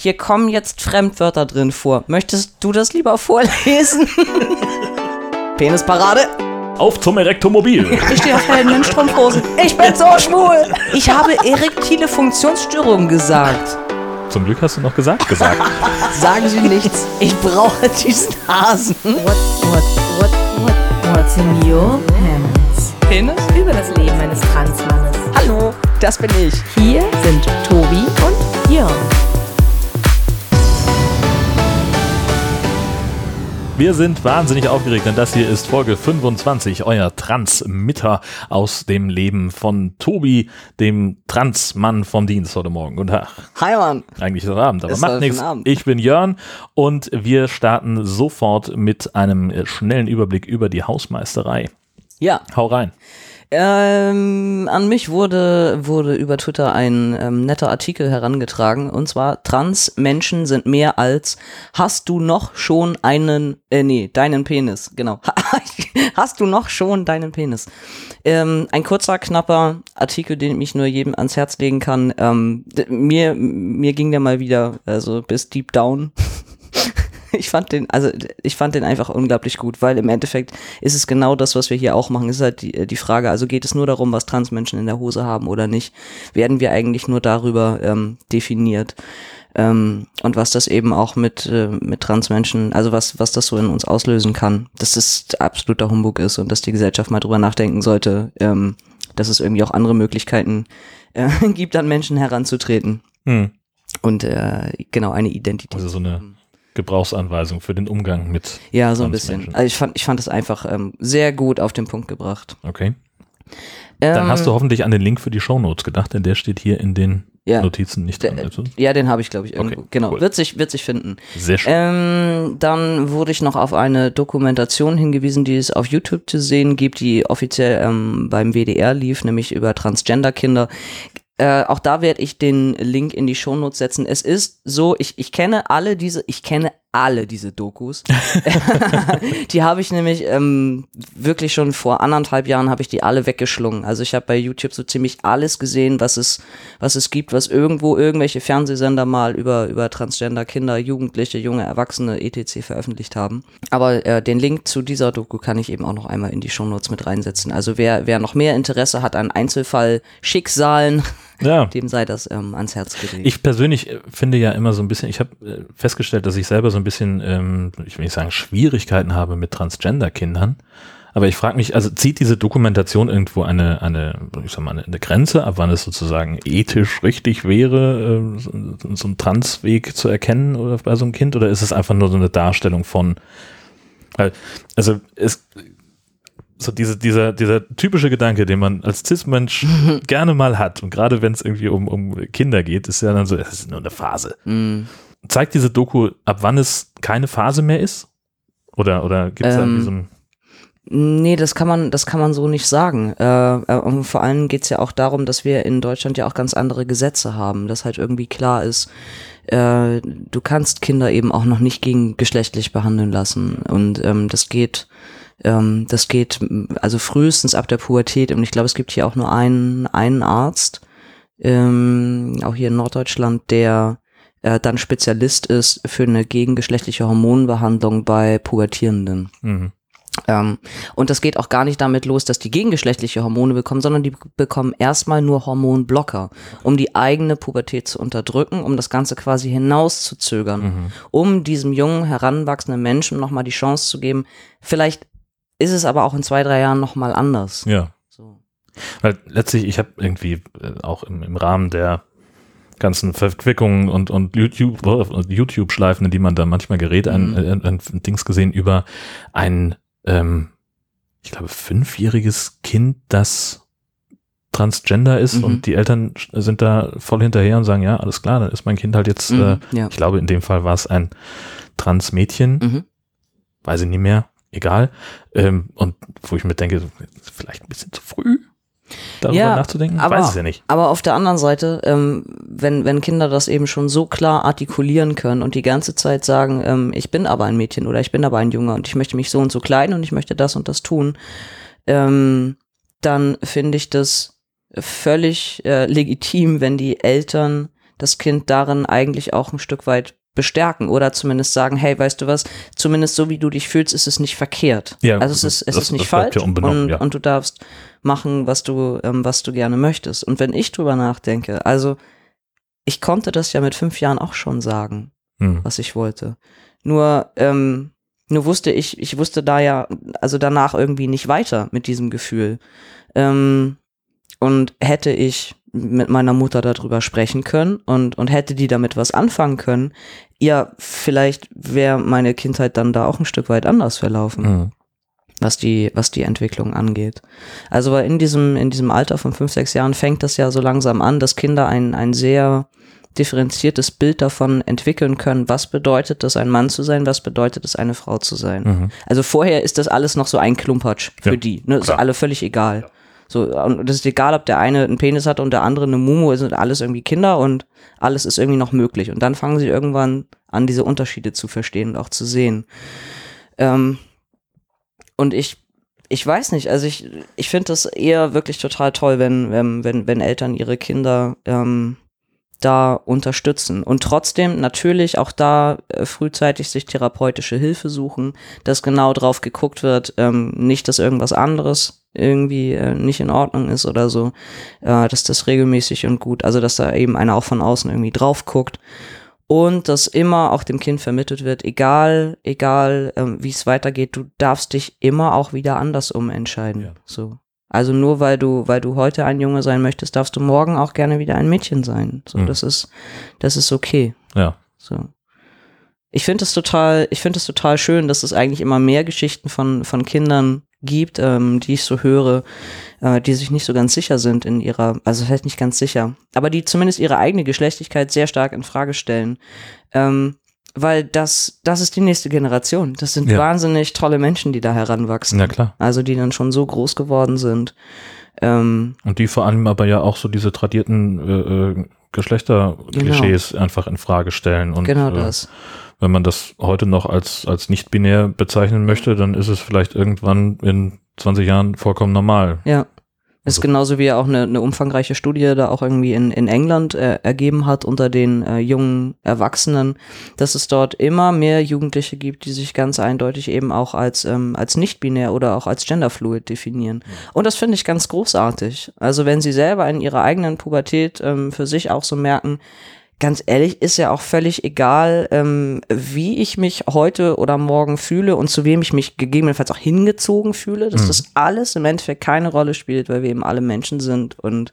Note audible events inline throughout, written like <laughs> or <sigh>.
hier kommen jetzt Fremdwörter drin vor. Möchtest du das lieber vorlesen? <laughs> Penisparade. Auf zum Erektomobil. Ich stehe auf Helden Strumpfhosen. Ich bin so schwul. Ich habe erektile Funktionsstörungen gesagt. Zum Glück hast du noch gesagt, gesagt. Sagen Sie nichts. Ich brauche diesen Hasen. What, what, what, what, what's in your pants? Penis? Über das Leben eines Transmannes. Hallo, das bin ich. Hier sind Tobi und Jörn. Wir sind wahnsinnig aufgeregt, denn das hier ist Folge 25, euer Transmitter aus dem Leben von Tobi, dem Transmann vom Dienst heute Morgen. Guten Tag. Hi, Mann. Eigentlich ist es Abend, aber Ist macht nichts. Ich bin Jörn und wir starten sofort mit einem schnellen Überblick über die Hausmeisterei. Ja, Hau rein. Ähm, an mich wurde, wurde über Twitter ein ähm, netter Artikel herangetragen und zwar Trans-Menschen sind mehr als hast du noch schon einen, äh, nee, deinen Penis, genau. <laughs> hast du noch schon deinen Penis? Ähm, ein kurzer, knapper Artikel, den ich nur jedem ans Herz legen kann. Ähm, mir, mir ging der mal wieder, also bis deep down. <laughs> Ich fand den, also ich fand den einfach unglaublich gut, weil im Endeffekt ist es genau das, was wir hier auch machen. Es ist halt die, die Frage, also geht es nur darum, was Transmenschen in der Hose haben oder nicht? Werden wir eigentlich nur darüber ähm, definiert? Ähm, und was das eben auch mit, äh, mit Transmenschen, also was, was das so in uns auslösen kann, dass das absoluter Humbug ist und dass die Gesellschaft mal drüber nachdenken sollte, ähm, dass es irgendwie auch andere Möglichkeiten äh, <laughs> gibt, an Menschen heranzutreten Hm. und äh, genau eine Identität. Also so eine Gebrauchsanweisung für den Umgang mit. Ja, so ein bisschen. Also ich fand, ich fand es einfach ähm, sehr gut auf den Punkt gebracht. Okay. Dann Ähm, hast du hoffentlich an den Link für die Shownotes gedacht, denn der steht hier in den ja, Notizen nicht drin. Der- Also, ja, den habe ich, glaube ich, irgendwo. Okay, genau, cool. wird sich, wird sich finden. sehr schön. Ähm, dann wurde ich noch auf eine Dokumentation hingewiesen, die es auf YouTube zu sehen gibt, die offiziell ähm, beim WDR lief, nämlich über Transgender-Kinder. Äh, auch da werde ich den Link in die Shownotes setzen. Es ist so, ich, ich kenne alle diese, ich kenne alle diese Dokus. <laughs> <laughs> die habe ich nämlich ähm, wirklich schon vor anderthalb Jahren habe ich die alle weggeschlungen. Also ich habe bei YouTube so ziemlich alles gesehen, was es, was es gibt, was irgendwo irgendwelche Fernsehsender mal über, über Transgender Kinder, Jugendliche, junge Erwachsene etc. veröffentlicht haben. Aber äh, den Link zu dieser Doku kann ich eben auch noch einmal in die Shownotes mit reinsetzen. Also wer, wer noch mehr Interesse hat an Einzelfall-Schicksalen, <laughs> Ja. dem sei das ähm, ans Herz gelegt. Ich persönlich äh, finde ja immer so ein bisschen, ich habe äh, festgestellt, dass ich selber so ein bisschen, ähm, ich will nicht sagen, Schwierigkeiten habe mit Transgender-Kindern. Aber ich frage mich, also zieht diese Dokumentation irgendwo eine, eine, ich sag mal, eine, Grenze, ab wann es sozusagen ethisch richtig wäre, äh, so, einen Transweg zu erkennen oder bei so einem Kind, oder ist es einfach nur so eine Darstellung von, weil, also es, so diese, dieser, dieser typische Gedanke, den man als Cis-Mensch <laughs> gerne mal hat, und gerade wenn es irgendwie um, um Kinder geht, ist ja dann so, es ist nur eine Phase. Mm. Zeigt diese Doku, ab wann es keine Phase mehr ist? Oder, oder gibt es da Ähm, irgendwie so ein, Nee, das kann man, das kann man so nicht sagen. Äh, äh, und vor allem geht's ja auch darum, dass wir in Deutschland ja auch ganz andere Gesetze haben, dass halt irgendwie klar ist, äh, du kannst Kinder eben auch noch nicht gegen geschlechtlich behandeln lassen. Und ähm, das geht, ähm, das geht also frühestens ab der Pubertät. Und ich glaube, es gibt hier auch nur einen, einen Arzt, ähm, auch hier in Norddeutschland, der äh, dann Spezialist ist für eine gegengeschlechtliche Hormonbehandlung bei Pubertierenden. mhm. Ähm, und das geht auch gar nicht damit los, dass die gegengeschlechtliche Hormone bekommen, sondern die bekommen erstmal nur Hormonblocker, um die eigene Pubertät zu unterdrücken, um das Ganze quasi hinauszuzögern, Mhm. um diesem jungen, heranwachsenden Menschen nochmal die Chance zu geben. Vielleicht ist es aber auch in zwei, drei Jahren nochmal anders. ja. So. Weil letztlich, ich habe irgendwie äh, auch im, im Rahmen der ganzen Verquickungen und, und YouTube, YouTube-Schleifen, in die man da manchmal gerät, ein, Mhm. äh, ein, ein Dings gesehen über ein, ähm, ich glaube, fünfjähriges Kind, das Transgender ist Mhm. und die Eltern sind da voll hinterher und sagen, ja, alles klar, dann ist mein Kind halt jetzt, äh, Mhm, ja. ich glaube, in dem Fall war es ein Transmädchen, Mhm. weiß ich nicht mehr, egal. Ähm, und wo ich mir denke, vielleicht ein bisschen zu früh, darüber Ja, nachzudenken. aber- weiß es ja nicht. Aber auf der anderen Seite, ähm, wenn, wenn Kinder das eben schon so klar artikulieren können und die ganze Zeit sagen, ähm, ich bin aber ein Mädchen oder ich bin aber ein Junge und ich möchte mich so und so kleiden und ich möchte das und das tun, ähm, dann finde ich das völlig äh, legitim, wenn die Eltern das Kind darin eigentlich auch ein Stück weit bestärken oder zumindest sagen, hey, weißt du was, zumindest so wie du dich fühlst, ist es nicht verkehrt. Ja, also es ist, es das- ist nicht falsch ja und, ja. und du darfst machen, was du, ähm, was du gerne möchtest. Und wenn ich drüber nachdenke, also ich konnte das ja mit fünf Jahren auch schon sagen, Hm. was ich wollte. Nur, ähm, nur wusste ich, ich wusste da ja, also danach irgendwie nicht weiter mit diesem Gefühl. Ähm, und hätte ich mit meiner Mutter darüber sprechen können und, und hätte die damit was anfangen können, ja, vielleicht wäre meine Kindheit dann da auch ein Stück weit anders verlaufen Hm. was die, was die Entwicklung angeht. Also weil in diesem, in diesem Alter von fünf, sechs Jahren fängt das ja so langsam an, dass Kinder ein, ein sehr differenziertes Bild davon entwickeln können, was bedeutet es, ein Mann zu sein, was bedeutet es, eine Frau zu sein. Mhm. Also vorher ist das alles noch so ein Klumpatsch für Ja, die. Ne? Ist alle völlig egal. So, und das ist egal, ob der eine einen Penis hat und der andere eine Mumu, es sind alles irgendwie Kinder und alles ist irgendwie noch möglich. Und dann fangen sie irgendwann an, diese Unterschiede zu verstehen und auch zu sehen. Ähm, und ich, ich weiß nicht, also ich, ich finde das eher wirklich total toll, wenn, wenn, wenn, Eltern ihre Kinder ähm, da unterstützen. Und trotzdem natürlich auch da äh, frühzeitig sich therapeutische Hilfe suchen, dass genau drauf geguckt wird, ähm, nicht, dass irgendwas anderes irgendwie äh, nicht in Ordnung ist oder so, äh, dass das regelmäßig und gut, also dass da eben einer auch von außen irgendwie drauf guckt und dass immer auch dem Kind vermittelt wird, egal, egal ähm, wie es weitergeht, du darfst dich immer auch wieder anders umentscheiden. Ja. So. Also nur weil du, weil du heute ein Junge sein möchtest, darfst du morgen auch gerne wieder ein Mädchen sein. So, Mhm. das ist, das ist okay. Ja. So. Ich finde es total, ich finde es total schön, dass es eigentlich immer mehr Geschichten von, von Kindern gibt, ähm, die ich so höre, äh, die sich nicht so ganz sicher sind in ihrer, also vielleicht nicht ganz sicher, aber die zumindest ihre eigene Geschlechtlichkeit sehr stark in Frage stellen. Ähm, weil das, das ist die nächste Generation. Das sind Ja. wahnsinnig tolle Menschen, die da heranwachsen. Ja, klar. Also die dann schon so groß geworden sind. Ähm, Und die vor allem aber ja auch so diese tradierten äh, äh, Geschlechterklischees einfach in Frage stellen. Und genau äh, das. wenn man das heute noch als, als nicht binär bezeichnen möchte, dann ist es vielleicht irgendwann in 20 Jahren vollkommen normal. Ja. Ist Also- genauso wie auch eine, eine umfangreiche Studie da auch irgendwie in, in England äh, ergeben hat unter den äh, jungen Erwachsenen, dass es dort immer mehr Jugendliche gibt, die sich ganz eindeutig eben auch als, ähm, als nicht-binär oder auch als genderfluid definieren. Und das finde ich ganz großartig. Also wenn sie selber in ihrer eigenen Pubertät ähm, für sich auch so merken, ganz ehrlich, ist ja auch völlig egal, ähm, wie ich mich heute oder morgen fühle und zu wem ich mich gegebenenfalls auch hingezogen fühle, dass Mhm. das alles im Endeffekt keine Rolle spielt, weil wir eben alle Menschen sind und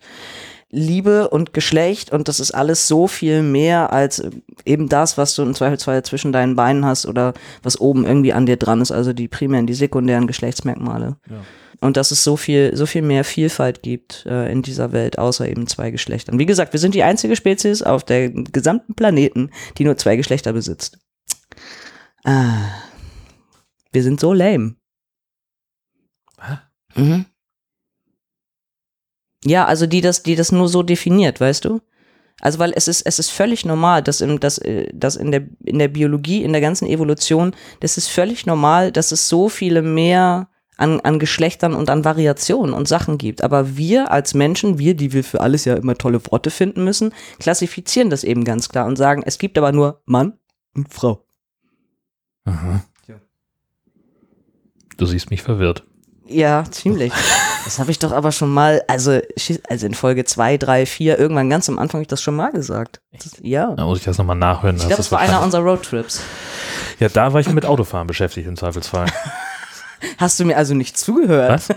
Liebe und Geschlecht und das ist alles so viel mehr als eben das, was du im Zweifelsfall zwischen deinen Beinen hast oder was oben irgendwie an dir dran ist, also die primären, die sekundären Geschlechtsmerkmale. Ja. Und dass es so viel, so viel mehr Vielfalt gibt äh, in dieser Welt, außer eben zwei Geschlechtern. Wie gesagt, wir sind die einzige Spezies auf der gesamten Planeten, die nur zwei Geschlechter besitzt. Ah, wir sind so lame. Mhm. Ja, also die das, die das nur so definiert, weißt du? Also weil es ist, es ist völlig normal, dass, in, dass, äh, dass in, der, in der Biologie, in der ganzen Evolution, das ist völlig normal, dass es so viele mehr an, an Geschlechtern und an Variationen und Sachen gibt. Aber wir als Menschen, wir, die wir für alles ja immer tolle Worte finden müssen, klassifizieren das eben ganz klar und sagen, es gibt aber nur Mann und Frau. Mhm. Du siehst mich verwirrt. Ja, ziemlich. <laughs> Das habe ich doch aber schon mal, also, also in Folge 2, 3, 4, irgendwann ganz am Anfang habe ich das schon mal gesagt. Das, ja. Da muss ich das nochmal nachhören. Ich glaube, das war einer unserer Roadtrips. Ja, da war ich mit Autofahren beschäftigt im Zweifelsfall. <laughs> Hast du mir also nicht zugehört, Was?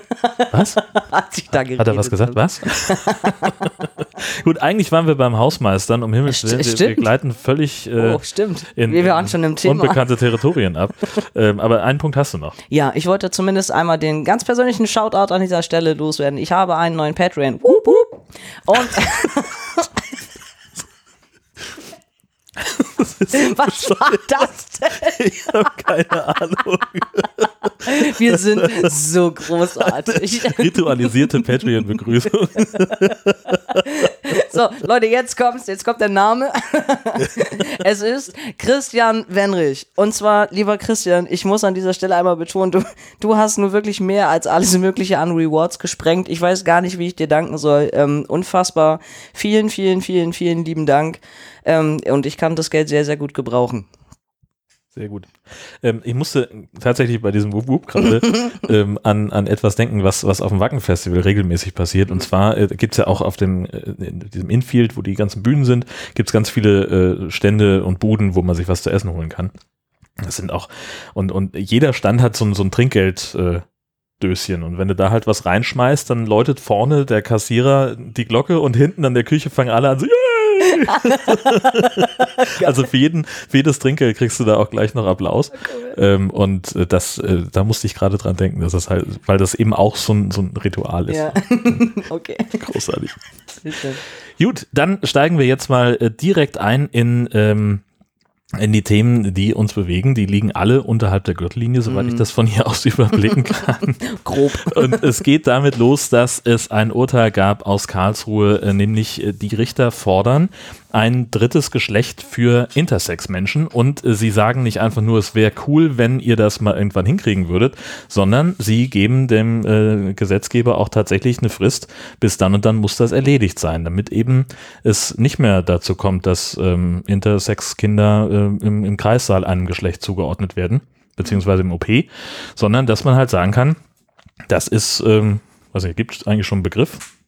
Was? <laughs> als ich da geredet Hat er was gesagt? Was? <laughs> Gut, eigentlich waren wir beim Hausmeistern, um Himmels St- Willen. Wir, wir gleiten völlig äh, Oh, stimmt. in, wir waren schon im Thema. unbekannte Territorien ab. ähm, aber einen Punkt hast du noch. Ja, ich wollte zumindest einmal den ganz persönlichen Shoutout an dieser Stelle loswerden. Ich habe einen neuen Patreon. Wup, wup. Und <laughs> <laughs> was war das denn? Ich habe keine Ahnung. <laughs> Wir sind so großartig. Ritualisierte Patreon-Begrüßung. <laughs> So, Leute, jetzt kommt's, jetzt kommt der Name. <laughs> es ist Christian Wenrich. Und zwar, lieber Christian, ich muss an dieser Stelle einmal betonen, du, du hast nur wirklich mehr als alles Mögliche an Rewards gesprengt. Ich weiß gar nicht, wie ich dir danken soll. Ähm, unfassbar. Vielen, vielen, vielen, vielen lieben Dank. Ähm, und ich kann das Geld sehr, sehr gut gebrauchen. Sehr gut. Ähm, ich musste tatsächlich bei diesem Whoop gerade <laughs> ähm, an, an etwas denken, was, was auf dem Wacken-Festival regelmäßig passiert. Und zwar äh, gibt es ja auch auf dem äh, in diesem Infield, wo die ganzen Bühnen sind, gibt es ganz viele äh, Stände und Buden, wo man sich was zu essen holen kann. Das sind auch, und, und jeder Stand hat so, ein- so ein Trinkgeld. Äh, Döschen. Und wenn du da halt was reinschmeißt, dann läutet vorne der Kassierer die Glocke und hinten an der Küche fangen alle an so, Yay! <laughs> also für jeden, für jedes Trinkgeld kriegst du da auch gleich noch Applaus. Ähm, und äh, das, äh, da musste ich gerade dran denken, dass das halt, weil das eben auch so ein, so ein Ritual ist. Ja. <laughs> okay. Großartig. Gut, dann steigen wir jetzt mal äh, direkt ein in, ähm, in die Themen, die uns bewegen. Die liegen alle unterhalb der Gürtellinie, soweit ich das von hier aus <laughs> überblicken kann. <laughs> Grob. Und es geht damit los, dass es ein Urteil gab aus Karlsruhe, äh, nämlich äh, die Richter fordern ein drittes Geschlecht für Intersex-Menschen und sie sagen nicht einfach nur, es wäre cool, wenn ihr das mal irgendwann hinkriegen würdet, sondern sie geben dem äh, Gesetzgeber auch tatsächlich eine Frist, bis dann und dann muss das erledigt sein, damit eben es nicht mehr dazu kommt, dass ähm, Intersex-Kinder äh, im, im Kreissaal einem Geschlecht zugeordnet werden, beziehungsweise im OP, sondern dass man halt sagen kann, das ist, ähm, weiß nicht, gibt es eigentlich schon einen Begriff?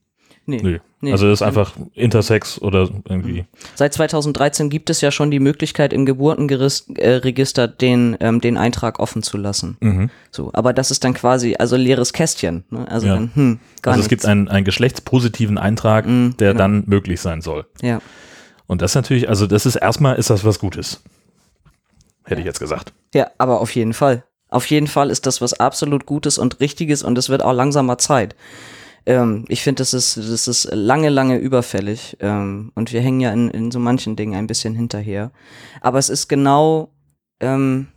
Nee. Nö. Nee. Also das ist einfach Intersex oder irgendwie. Seit 2013 gibt es ja schon die Möglichkeit, im Geburtenregister den, ähm, den Eintrag offen zu lassen. Mhm. So, aber das ist dann quasi, also leeres Kästchen. Ne? Also Ja. dann, hm, gar Also es nichts. gibt einen, einen geschlechtspositiven Eintrag, Mhm, der genau. dann möglich sein soll. Ja. Und das natürlich, also das ist erstmal, ist das was Gutes. Hätte ich jetzt gesagt. ja, aber auf jeden Fall. Auf jeden Fall ist das was absolut Gutes und Richtiges und es wird auch langsamer Zeit. Ähm, ich finde, das ist, das ist lange, lange überfällig. Ähm, und wir hängen ja in, in so manchen Dingen ein bisschen hinterher. Aber es ist genau, ähm,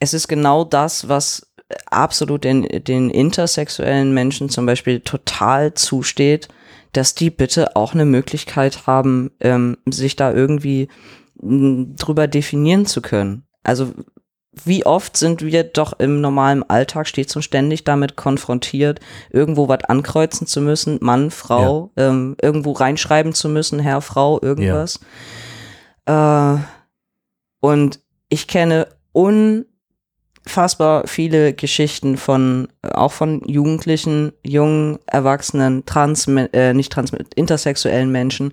es ist genau das, was absolut den, den intersexuellen Menschen zum Beispiel total zusteht, dass die bitte auch eine Möglichkeit haben, ähm, sich da irgendwie drüber definieren zu können. Also wie oft sind wir doch im normalen Alltag stets und ständig damit konfrontiert, irgendwo was ankreuzen zu müssen, Mann, Frau, ähm, irgendwo reinschreiben zu müssen, Herr, Frau, irgendwas. Äh, und ich kenne unfassbar viele Geschichten von, äh, auch von Jugendlichen, jungen, Erwachsenen, trans, äh, nicht trans, intersexuellen Menschen,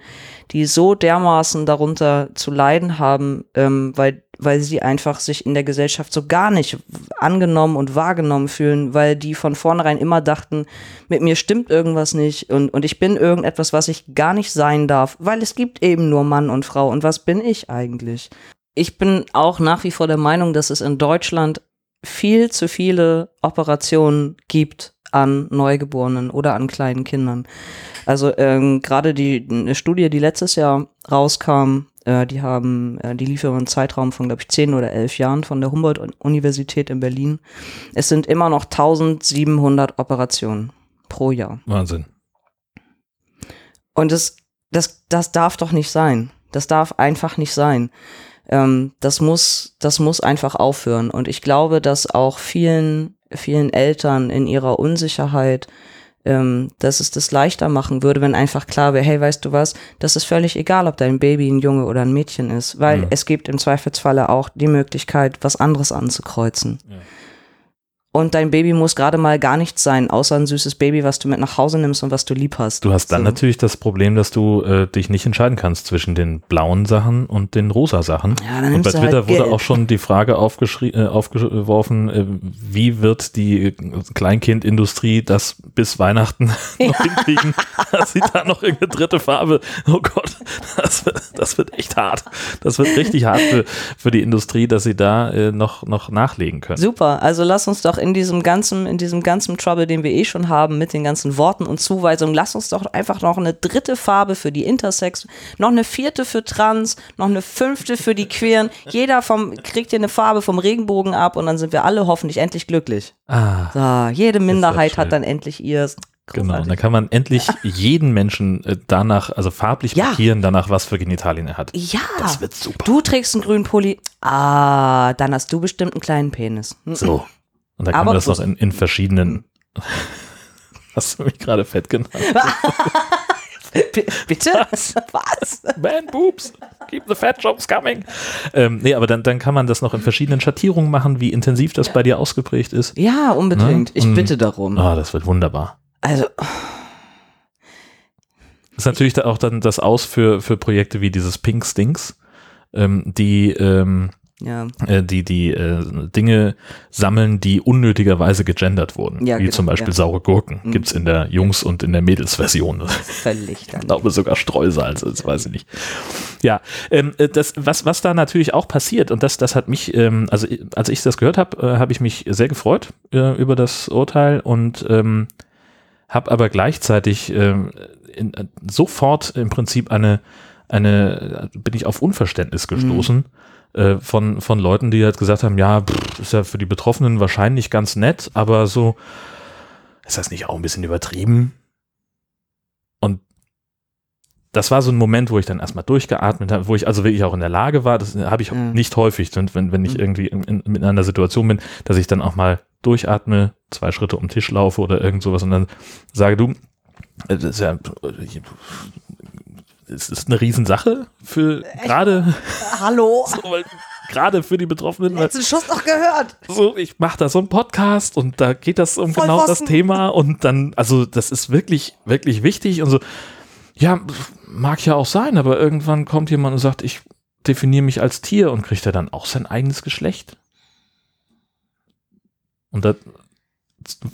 die so dermaßen darunter zu leiden haben, ähm, weil, weil sie einfach sich in der Gesellschaft so gar nicht angenommen und wahrgenommen fühlen, weil die von vornherein immer dachten, mit mir stimmt irgendwas nicht und, und ich bin irgendetwas, was ich gar nicht sein darf, weil es gibt eben nur Mann und Frau und was bin ich eigentlich? Ich bin auch nach wie vor der Meinung, dass es in Deutschland viel zu viele Operationen gibt an Neugeborenen oder an kleinen Kindern. Also ähm, gerade die eine Studie, die letztes Jahr rauskam, äh, die haben, äh, die lief über einen Zeitraum von, glaube ich, zehn oder elf Jahren von der Humboldt-Universität in Berlin. Es sind immer noch 1700 Operationen pro Jahr. Wahnsinn. Und das, das, das darf doch nicht sein. Das darf einfach nicht sein. Ähm, das muss, das muss einfach aufhören. Und ich glaube, dass auch vielen, vielen Eltern in ihrer Unsicherheit, ähm, dass es das leichter machen würde, wenn einfach klar wäre, hey, weißt du was, das ist völlig egal, ob dein Baby ein Junge oder ein Mädchen ist, weil Mhm. es gibt im Zweifelsfalle auch die Möglichkeit, was anderes anzukreuzen. Ja. Und dein Baby muss gerade mal gar nichts sein, außer ein süßes Baby, was du mit nach Hause nimmst und was du lieb hast. Du hast dann So. natürlich das Problem, dass du äh, dich nicht entscheiden kannst zwischen den blauen Sachen und den rosa Sachen. Ja, dann und bei Twitter halt wurde gelb. auch schon die Frage äh, aufgeworfen, äh, wie wird die äh, Kleinkindindustrie das bis Weihnachten <laughs> noch hinkriegen, dass sie da noch irgendeine dritte Farbe, oh Gott, das wird, das wird echt hart. Das wird richtig hart für, für die Industrie, dass sie da äh, noch, noch nachlegen können. Super, also lass uns doch in diesem ganzen, in diesem ganzen Trouble, den wir eh schon haben, mit den ganzen Worten und Zuweisungen, lass uns doch einfach noch eine dritte Farbe für die Intersex, noch eine vierte für Trans, noch eine fünfte für die Queeren. <laughs> Jeder vom, kriegt hier eine Farbe vom Regenbogen ab und dann sind wir alle hoffentlich endlich glücklich. Ah, So, jede Minderheit hat dann endlich ihrs. Genau, und dann kann man endlich jeden Menschen äh, danach, also farblich Ja. markieren, danach, was für Genitalien er hat. Ja. Das wird super. Du trägst einen grünen Pulli. Ah, dann hast du bestimmt einen kleinen Penis. So. Und dann kann Aber man das noch in, in verschiedenen. <laughs> Hast du mich gerade fett genannt? <laughs> Bitte? Was? Man boobs, keep the fat jobs coming. Ähm, nee, aber dann, dann kann man das noch in verschiedenen Schattierungen machen, wie intensiv das bei dir ausgeprägt ist. Ja, unbedingt. Ne? Ich bitte darum. Ah, das wird wunderbar. Also, Das ist natürlich da auch dann das Aus für, für Projekte wie dieses Pink Stinks, ähm, die, ähm, ja. äh, die, die äh, Dinge sammeln, die unnötigerweise gegendert wurden. Ja, wie genau, zum Beispiel ja. saure Gurken. Mhm. Gibt's in der Jungs- und in der Mädelsversion. <laughs> Völlig dann. Ich glaube sogar Streusalz, das weiß ich nicht. Ja, ähm, äh, das, was, was da natürlich auch passiert, und das, das hat mich, ähm, also als ich das gehört habe, äh, habe ich mich sehr gefreut äh, über das Urteil und ähm, habe aber gleichzeitig ähm, in, sofort im Prinzip eine, eine, bin ich auf Unverständnis gestoßen. Äh, Von, von Leuten, die halt gesagt haben, ja, pff, ist ja für die Betroffenen wahrscheinlich ganz nett, aber so, ist das nicht auch ein bisschen übertrieben? Und das war so ein Moment, wo ich dann erstmal durchgeatmet habe, wo ich also wirklich auch in der Lage war, das habe ich Mhm. nicht häufig, wenn, wenn ich Mhm. irgendwie in, in, in einer Situation bin, dass ich dann auch mal durchatme, zwei Schritte um den Tisch laufe oder irgend sowas und dann sage, du, äh, das ist ja, es ist eine Riesensache für gerade, Hallo? <laughs> so, gerade für die Betroffenen, weil Letzten Schuss noch gehört. so, ich mache da so einen Podcast und da geht das um Voll genau das Pfosten. Thema und dann, also das ist wirklich, wirklich wichtig und so, ja, mag ja auch sein, aber irgendwann kommt jemand und sagt, ich definiere mich als Tier und kriegt er dann auch sein eigenes Geschlecht? Und da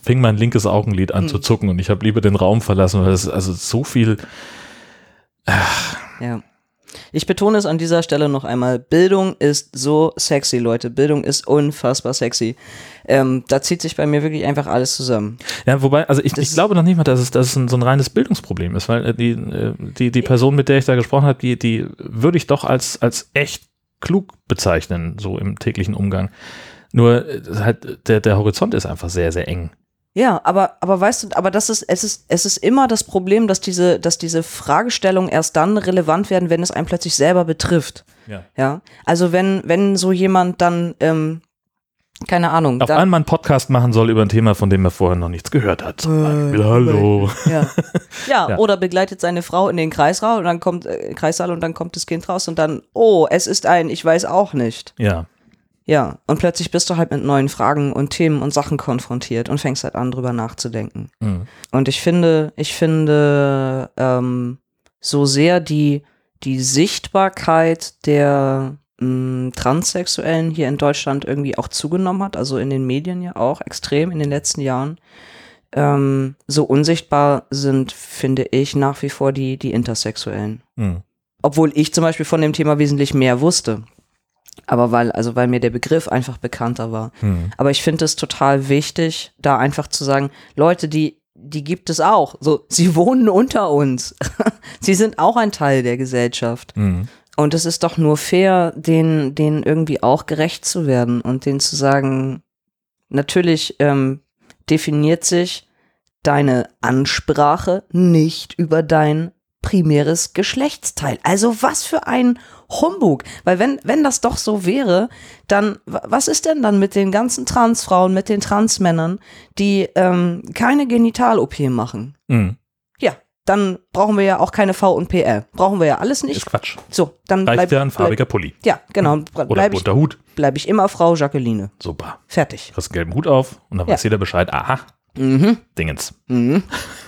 fing mein linkes Augenlid an Hm. zu zucken und ich habe lieber den Raum verlassen, weil das ist also so viel, Ja. Ich betone es an dieser Stelle noch einmal. Bildung ist so sexy, Leute. Bildung ist unfassbar sexy. Ähm, da zieht sich bei mir wirklich einfach alles zusammen. Ja, wobei, also ich, ich glaube noch nicht mal, dass es, dass es ein, so ein reines Bildungsproblem ist, weil äh, die, äh, die, die Person, mit der ich da gesprochen habe, die, die würde ich doch als, als echt klug bezeichnen, so im täglichen Umgang. Nur halt, der, der Horizont ist einfach sehr, sehr eng. Ja, aber, aber weißt du, aber das ist, es ist, es ist immer das Problem, dass diese, dass diese Fragestellungen erst dann relevant werden, wenn es einen plötzlich selber betrifft. Ja. Ja. Also wenn, wenn so jemand dann, ähm, keine Ahnung, Auf einmal einen Podcast machen soll über ein Thema, von dem er vorher noch nichts gehört hat. Zum Äh, Beispiel, hallo. Ja. <laughs> ja, Ja. oder begleitet seine Frau in den Kreissaal und dann kommt äh, Kreissaal und dann kommt das Kind raus und dann, oh, es ist ein, ich weiß auch nicht. Ja. Ja, und plötzlich bist du halt mit neuen Fragen und Themen und Sachen konfrontiert und fängst halt an, drüber nachzudenken. Mhm. Und ich finde, ich finde, ähm, so sehr die, die Sichtbarkeit der mh, Transsexuellen hier in Deutschland irgendwie auch zugenommen hat, also in den Medien ja auch extrem in den letzten Jahren, ähm, so unsichtbar sind, finde ich, nach wie vor die, die Intersexuellen. Mhm. Obwohl ich zum Beispiel von dem Thema wesentlich mehr wusste. Aber weil, also weil mir der Begriff einfach bekannter war. Mhm. Aber ich finde es total wichtig, da einfach zu sagen, Leute, die, die gibt es auch. So, sie wohnen unter uns. <laughs> sie sind auch ein Teil der Gesellschaft. Mhm. Und es ist doch nur fair, denen, denen irgendwie auch gerecht zu werden und denen zu sagen, natürlich ähm, definiert sich deine Ansprache nicht über dein primäres Geschlechtsteil. Also was für ein Humbug. Weil wenn, wenn das doch so wäre, dann, wa- was ist denn dann mit den ganzen Transfrauen, mit den Transmännern, die ähm, keine Genital-OP machen? Mhm. Ja, dann brauchen wir ja auch keine V und PR. Brauchen wir ja alles nicht. Ist Quatsch. So, dann Reicht bleib, ja ein farbiger Pulli. bleib, ja, genau, Oder bleibe ich, bunter Hut. bleib ich immer Frau Jacqueline. Super. Fertig. Kriegst einen gelben Hut auf und dann Ja. weiß jeder Bescheid. Aha, Mhm. Dingens. Mhm.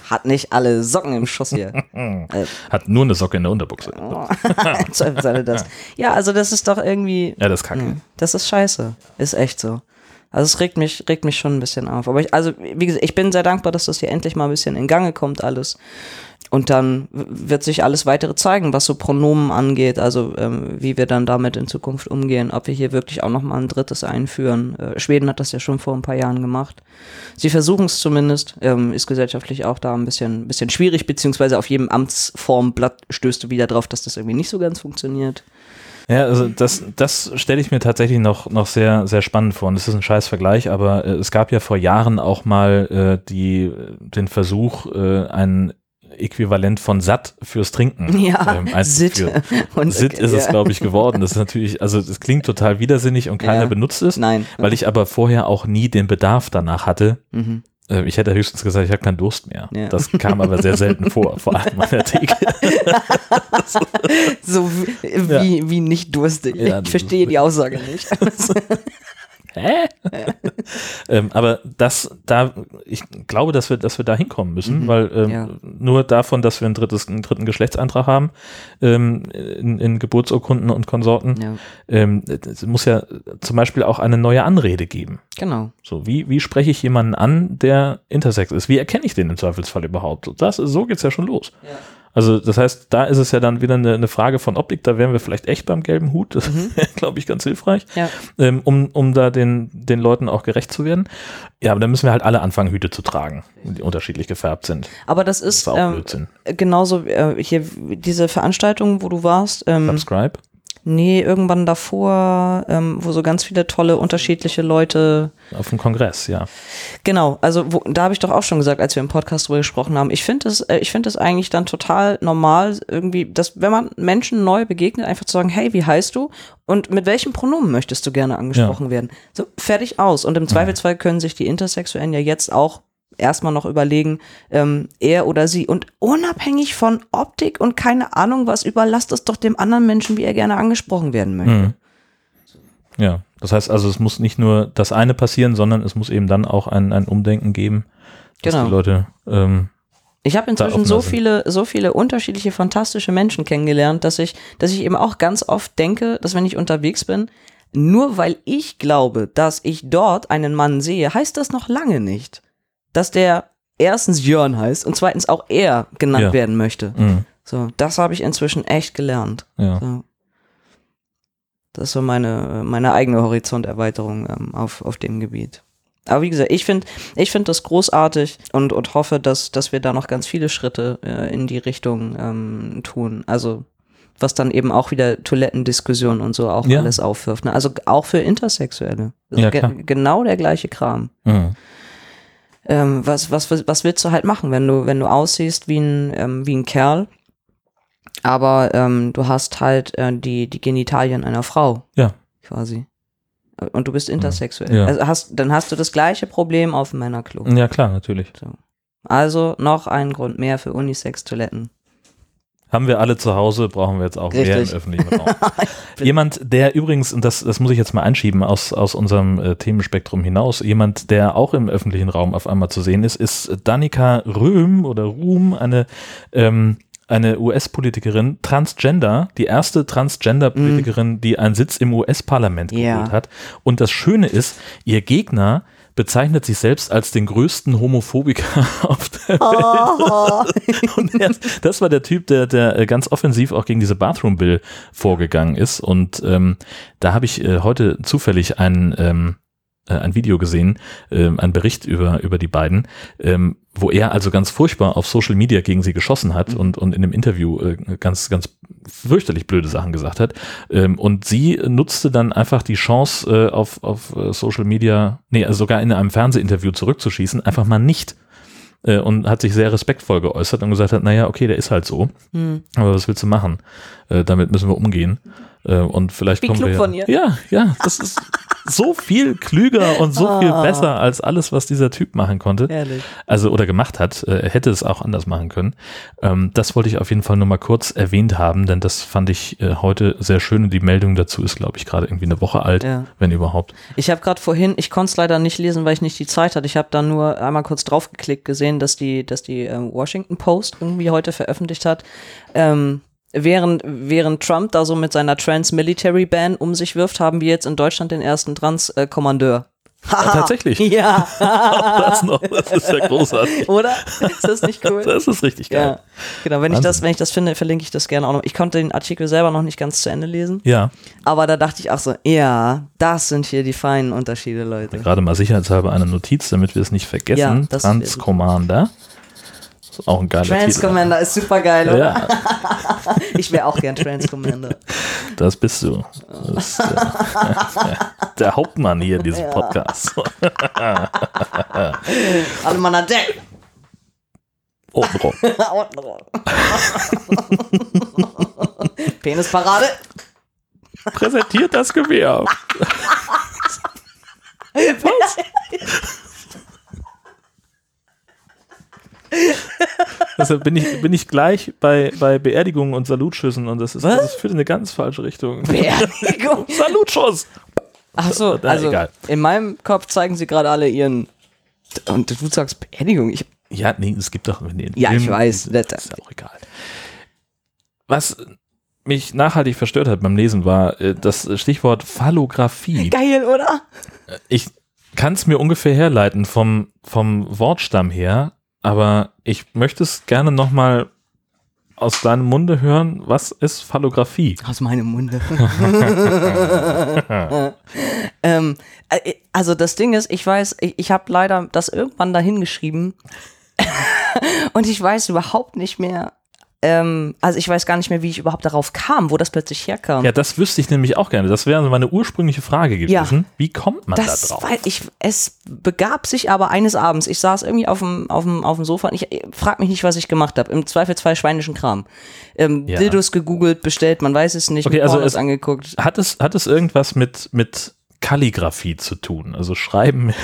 Hat nicht alle Socken im Schuss hier. <laughs> Äh. Hat nur eine Socke in der Unterbuchse. Oh. <laughs> Das. Ja, also das ist doch irgendwie, Ja, das ist kacke. Mhm. das ist scheiße. Ist echt so. Also es regt mich, regt mich schon ein bisschen auf. Aber ich, also, wie gesagt, ich bin sehr dankbar, dass das hier endlich mal ein bisschen in Gange kommt, alles. Und dann wird sich alles weitere zeigen, was so Pronomen angeht, also ähm, wie wir dann damit in Zukunft umgehen, ob wir hier wirklich auch nochmal ein drittes einführen. Äh, Schweden hat das ja schon vor ein paar Jahren gemacht. Sie versuchen es zumindest, ähm, ist gesellschaftlich auch da ein bisschen, bisschen schwierig, beziehungsweise auf jedem Amtsformblatt stößt du wieder drauf, dass das irgendwie nicht so ganz funktioniert. Ja, also das, das stelle ich mir tatsächlich noch, noch sehr, sehr spannend vor. Und das ist ein scheiß Vergleich, aber äh, es gab ja vor Jahren auch mal äh, die, den Versuch, äh, ein Äquivalent von Satt fürs Trinken <laughs> Ja, ähm, Sitt. <laughs> Und- Sitt ist es, ja. glaube ich, geworden. Das ist natürlich, also das klingt total widersinnig und keiner Ja. benutzt es, Nein. weil ich aber vorher auch nie den Bedarf danach hatte. Mhm. Äh, Ich hätte höchstens gesagt, ich habe keinen Durst mehr. Ja. Das kam aber sehr selten <laughs> vor, vor allem an der Theke. So wie, wie, wie nicht durstig. Ja, ich verstehe die Aussage nicht. Hä? <laughs> ähm, aber das, da, ich glaube, dass wir, dass wir da hinkommen müssen, Mhm. weil ähm, Ja. nur davon, dass wir ein drittes, einen dritten Geschlechtseintrag haben ähm, in, in Geburtsurkunden und Konsorten, ja, ähm, es muss ja zum Beispiel auch eine neue Anrede geben. genau. So, wie, wie spreche ich jemanden an, der intersex ist? Wie erkenne ich den im Zweifelsfall überhaupt? So, Das, so geht's ja schon los. Also das heißt, da ist es ja dann wieder eine, eine Frage von Optik, da wären wir vielleicht echt beim gelben Hut, das <laughs> wäre, glaube ich, ganz hilfreich, Ja. ähm, um, um da den, den Leuten auch gerecht zu werden. Ja, aber dann müssen wir halt alle anfangen, Hüte zu tragen, die unterschiedlich gefärbt sind. Aber das Das ist ist auch ähm, Blödsinn. genauso äh, hier diese Veranstaltung, wo du warst. Ähm, Subscribe? Nee, irgendwann davor, ähm, wo so ganz viele tolle unterschiedliche Leute. Auf dem Kongress, ja. Genau, also wo, da habe ich doch auch schon gesagt, als wir im Podcast drüber gesprochen haben. Ich finde es, äh, ich finde es eigentlich dann total normal, irgendwie, dass wenn man Menschen neu begegnet, einfach zu sagen, hey, wie heißt du und mit welchem Pronomen möchtest du gerne angesprochen werden? So fertig aus. Und im Zweifelsfall können sich die Intersexuellen ja jetzt auch erstmal noch überlegen, ähm, er oder sie. Und unabhängig von Optik und keine Ahnung was, überlasst es doch dem anderen Menschen, wie er gerne angesprochen werden möchte. Mhm. Ja, das heißt also, es muss nicht nur das eine passieren, sondern es muss eben dann auch ein, ein Umdenken geben, dass Genau. die Leute ähm, Ich habe inzwischen so sind. viele, so viele unterschiedliche, fantastische Menschen kennengelernt, dass ich, dass ich eben auch ganz oft denke, dass wenn ich unterwegs bin, nur weil ich glaube, dass ich dort einen Mann sehe, heißt das noch lange nicht, dass der erstens Jörn heißt und zweitens auch er genannt Ja. werden möchte. mh, So, das habe ich inzwischen echt gelernt. ja. So. Das ist so meine, meine eigene Horizonterweiterung ähm, auf, auf dem Gebiet. Aber wie gesagt, ich finde ich find das großartig und, und hoffe, dass, dass wir da noch ganz viele Schritte äh, in die Richtung ähm, tun. Also was dann eben auch wieder Toilettendiskussionen und so auch Ja. alles aufwirft. Ne? Also auch für Intersexuelle. Ja, ge klar. genau der gleiche Kram. mh. Ähm, was, was, was, willst du halt machen, wenn du, wenn du aussiehst wie ein, ähm, wie ein Kerl, aber ähm, du hast halt äh, die, die Genitalien einer Frau. Ja. Quasi. Und du bist intersexuell. Ja. Also hast, dann hast du das gleiche Problem auf dem Männerklo. Ja, klar, natürlich. Also noch ein Grund mehr für Unisex-Toiletten. Haben wir alle zu Hause, brauchen wir jetzt auch mehr Richtig. im öffentlichen Raum. <laughs> jemand, der übrigens, und das, das muss ich jetzt mal einschieben aus, aus unserem äh, Themenspektrum hinaus, jemand, der auch im öffentlichen Raum auf einmal zu sehen ist, ist Danica Röhm oder Ruhm, eine, ähm, eine US-Politikerin, Transgender, die erste Transgender-Politikerin, die einen Sitz im US-Parlament Ja. geholt hat. Und das Schöne ist, ihr Gegner bezeichnet sich selbst als den größten Homophobiker <laughs> auf der und er, das war der Typ, der, der äh, ganz offensiv auch gegen diese Bathroom Bill vorgegangen ist. Und ähm, da habe ich äh, heute zufällig ein, ähm, äh, ein Video gesehen, ähm, ein Bericht über, über die beiden, ähm, wo er also ganz furchtbar auf Social Media gegen sie geschossen hat und, und in dem Interview äh, ganz, ganz fürchterlich blöde Sachen gesagt hat. Ähm, und sie nutzte dann einfach die Chance, äh, auf, auf äh, Social Media, nee, also sogar in einem Fernsehinterview zurückzuschießen, einfach mal nicht äh, und hat sich sehr respektvoll geäußert und gesagt hat, naja, okay, der ist halt so, Hm. aber was willst du machen? Äh, damit müssen wir umgehen. Äh, und vielleicht Wie kommen wir von ja, ihr. ja, ja, das ist so viel klüger und so viel Ah. besser als alles, was dieser Typ machen konnte. Ehrlich. Also oder gemacht hat. Äh, Er hätte es auch anders machen können. Ähm, das wollte ich auf jeden Fall nur mal kurz erwähnt haben, denn das fand ich äh, heute sehr schön und die Meldung dazu ist, glaube ich, gerade irgendwie eine Woche alt, Ja. wenn überhaupt. Ich habe gerade vorhin, ich konnte es leider nicht lesen, weil ich nicht die Zeit hatte. Ich habe da nur einmal kurz draufgeklickt gesehen, dass die, dass die ähm, Washington Post irgendwie heute veröffentlicht hat. Ähm, während, während Trump da so mit seiner Trans-Military-Ban um sich wirft, haben wir jetzt in Deutschland den ersten Trans-Kommandeur. Ja, <laughs> tatsächlich. Ja. <laughs> Das noch, das ist ja großartig. Oder? Ist das nicht cool? Das ist richtig geil. Ja, genau. Wenn ich das, wenn ich das finde, verlinke ich das gerne auch noch. Ich konnte den Artikel selber noch nicht ganz zu Ende lesen, Ja, aber da dachte ich auch so, ja, das sind hier die feinen Unterschiede, Leute. gerade mal sicherheitshalber eine Notiz, damit wir es nicht vergessen. Ja, das Trans Commander. Ist auch ein geiler Trans Titel. Commander ist super geil, oder? Ja, <laughs> Ich wäre auch gern Trans Commander. das bist du. Das äh, <laughs> der Hauptmann hier in diesem Podcast. <laughs> Alle Mann an Deck. Obenrum. Unten rum. Penisparade. Präsentiert das Gewehr. <laughs> Deshalb bin ich, bin ich gleich bei, bei Beerdigungen und Salutschüssen und das, ist, Was? das führt in eine ganz falsche Richtung. Beerdigung. <laughs> Salutschuss! Ach so, Na, also egal. in meinem Kopf zeigen sie gerade alle ihren. Und du sagst Beerdigung. Ich, Ja, nee, es gibt doch. Nee, Ja, ich Film- weiß. Das ist ja auch egal. Was mich nachhaltig verstört hat beim Lesen war äh, das Stichwort Phallographie. geil, oder? Ich kann es mir ungefähr herleiten vom, vom Wortstamm her, aber ich möchte es gerne nochmal aus deinem Munde hören. Was ist Phallographie? Aus meinem Munde. <laughs> <laughs> ähm, äh, also das Ding ist, ich weiß, ich, ich habe leider das irgendwann dahin geschrieben <laughs> und ich weiß überhaupt nicht mehr. Ähm, also ich weiß gar nicht mehr, wie ich überhaupt darauf kam, wo das plötzlich herkam. Ja, das wüsste ich nämlich auch gerne. Das wäre meine ursprüngliche Frage Ja. gewesen. Wie kommt man Das, da drauf? weil ich, es begab sich aber eines Abends. Ich saß irgendwie auf dem, auf dem, auf dem Sofa und ich, frag mich nicht, was ich gemacht habe. Im Zweifelsfall schweinischen Kram. Ähm, Ja. Dildos gegoogelt, bestellt, man weiß es nicht, Okay, also es- angeguckt. Hat es, hat es irgendwas mit, mit Kalligraphie zu tun? Also Schreiben. <laughs> <laughs>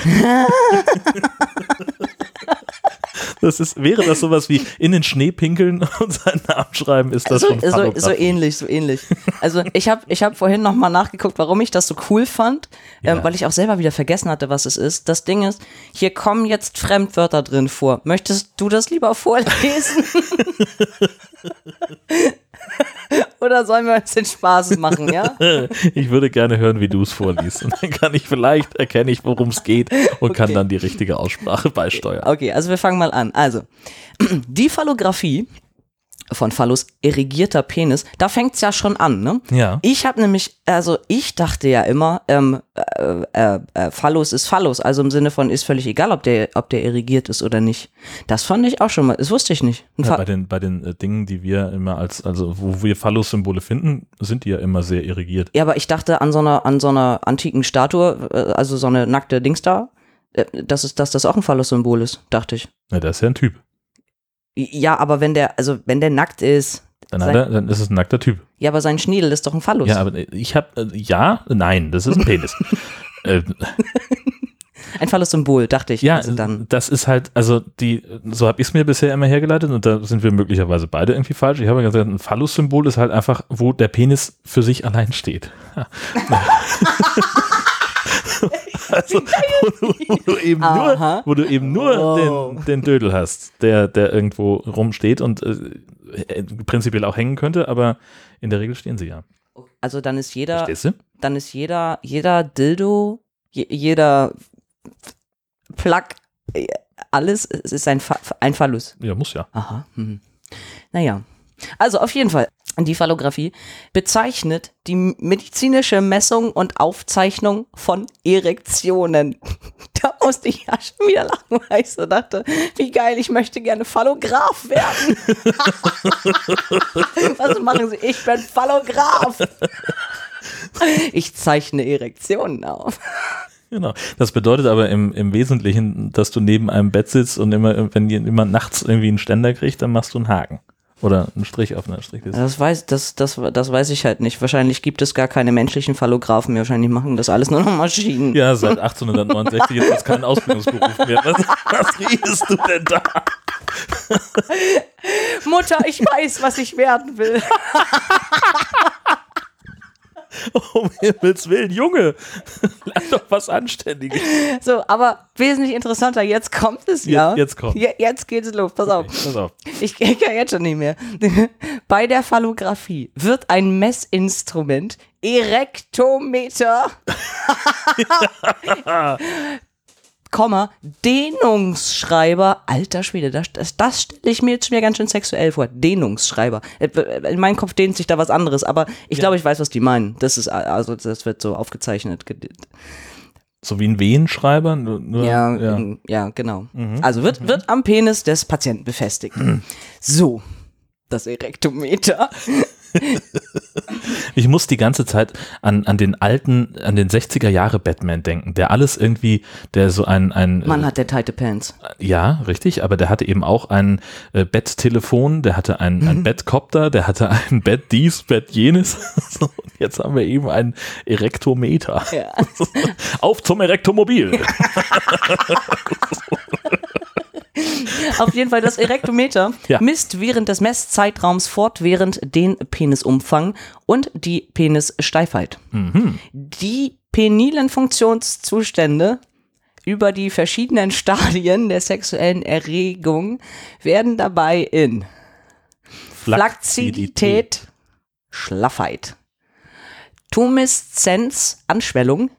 das ist, wäre das sowas wie in den Schnee pinkeln <laughs> und seinen Namen schreiben? Ist das so, schon so, so ähnlich, so ähnlich. Also ich habe ich hab vorhin nochmal nachgeguckt, warum ich das so cool fand, ähm, Ja. weil ich auch selber wieder vergessen hatte, was es ist. Das Ding ist, hier kommen jetzt Fremdwörter drin vor. Möchtest du das lieber vorlesen? <laughs> <laughs> <laughs> Oder sollen wir uns den Spaß machen, ja? <laughs> Ich würde gerne hören, wie du es vorliest. Und dann kann ich vielleicht erkenne ich, worum es geht und kann Okay. dann die richtige Aussprache beisteuern. Okay, also wir fangen mal an. Also, <clears throat> die Phallographie von Phallus erigierter Penis, da fängt's ja schon an, ne? Ja. Ich habe nämlich, also ich dachte ja immer, ähm, äh, äh, äh, Phallus ist Phallus, also im Sinne von ist völlig egal, ob der, ob der erigiert ist oder nicht. Das fand ich auch schon mal, das wusste ich nicht. Ja, bei den, bei den äh, Dingen, die wir immer als, also wo wir Phallus-Symbole finden, sind die ja immer sehr irrigiert. ja, aber ich dachte an so einer, an so einer antiken Statue, äh, also so eine nackte Dings da, äh, dass, es, dass das auch ein Phallus-Symbol ist, dachte ich. Na, der ist ja ein Typ. Ja, aber wenn der, also wenn der nackt ist, Dann, Sein- er, dann ist es ein nackter Typ. ja, aber sein Schniedel ist doch ein Phallus. Ja, aber ich habe, äh, ja, nein, das ist ein Penis. <laughs> äh, Ein Phallus-Symbol, dachte ich. ja, also dann. das ist halt, also die, so habe ich es mir bisher immer hergeleitet und da sind wir möglicherweise beide irgendwie falsch. Ich habe ja gesagt, ein Phallus-Symbol ist halt einfach, wo der Penis für sich allein steht. <laughs> <laughs> also, wo du, wo du eben Aha. nur, wo du eben nur Oh. den, den Dödel hast, der, der irgendwo rumsteht und äh, prinzipiell auch hängen könnte, aber in der Regel stehen sie ja. Also dann ist jeder, dann ist jeder, jeder Dildo, je, jeder Plug, äh, alles, es ist ein, Fa ein Phallus. Ja, muss ja. Aha. Hm. Naja. Also auf jeden Fall, die Phallographie bezeichnet die medizinische Messung und Aufzeichnung von Erektionen. <laughs> Da musste ich ja schon wieder lachen, weil ich so dachte, wie geil, ich möchte gerne Phallograph werden. <laughs> Was machen Sie? Ich bin Phallograph. <laughs> Ich zeichne Erektionen auf. Genau. Das bedeutet aber im, im Wesentlichen, dass du neben einem Bett sitzt und immer, wenn jemand nachts irgendwie einen Ständer kriegt, dann machst du einen Haken. Oder einen Strich auf einer Strichliste. Das weiß, das, das, das weiß ich halt nicht. Wahrscheinlich gibt es gar keine menschlichen Phallographen mehr. Wahrscheinlich machen das alles nur noch Maschinen. Ja, seit 1869 ist das kein Ausbildungsberuf mehr. Was, was redest du denn da? Mutter, ich weiß, was ich werden will. <laughs> <laughs> Um Himmels Willen, Junge, lern doch was Anständiges. So, aber wesentlich interessanter, jetzt kommt es ja. Jetzt- jetzt kommt. Je, jetzt geht es los, pass auf. Pass auf. Ich, <laughs> ich kann jetzt schon nicht mehr. <laughs> Bei der Phallographie wird ein Messinstrument, Erektometer, Komma, Dehnungsschreiber, alter Schwede, das, das, das stelle ich mir jetzt schon wieder ganz schön sexuell vor. Dehnungsschreiber. Äh, In meinem Kopf dehnt sich da was anderes, aber ich glaube, ich weiß, was die meinen. Das ist, also, das wird so aufgezeichnet. So wie ein Wehenschreiber? Nur, nur, Ja, ja. ja. ja genau. Mhm. Also wird, wird am Penis des Patienten befestigt. <clears throat> So, das Erektometer. <laughs> Ich muss die ganze Zeit an, an den alten, an den 60er Jahre Batman denken, der alles irgendwie, der so ein, ein Mann hat der tighte Pants. ja, richtig, aber der hatte eben auch ein äh, Betttelefon, der hatte ein, Mhm. ein Bettkopter, der hatte ein Bett dies, Bett jenes. <laughs> So, und jetzt haben wir eben ein Erektometer. Ja. <laughs> Auf zum Erektomobil. <laughs> Auf jeden Fall das Erektometer <laughs> Ja. misst während des Messzeitraums fortwährend den Penisumfang und die Penissteifheit. Mhm. Die penilen Funktionszustände über die verschiedenen Stadien der sexuellen Erregung werden dabei in Flaccidität, Schlaffheit, Tumeszenz, Anschwellung,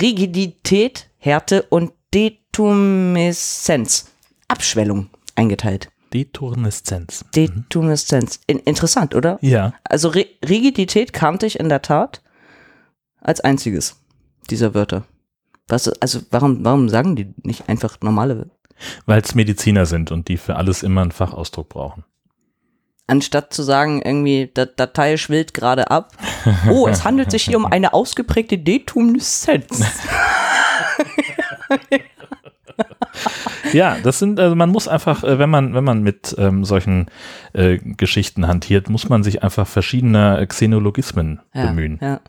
Rigidität, Härte und Detumeszenz, Abschwellung eingeteilt. Deturneszenz. Detumeszenz. In, interessant, oder? Ja. Also Ri- Rigidität kannte ich in der Tat als einziges dieser Wörter. Was, also warum, warum sagen die nicht einfach normale Wörter? Weil es Mediziner sind und die für alles immer einen Fachausdruck brauchen. Anstatt zu sagen, irgendwie, das Datei schwillt gerade ab. <laughs> Oh, es handelt sich hier um eine ausgeprägte Detumeszenz. <laughs> <laughs> Ja, das sind, also man muss einfach, äh, wenn man, wenn man mit ähm, solchen äh, Geschichten hantiert, muss man sich einfach verschiedener Xenologismen bemühen. Ja.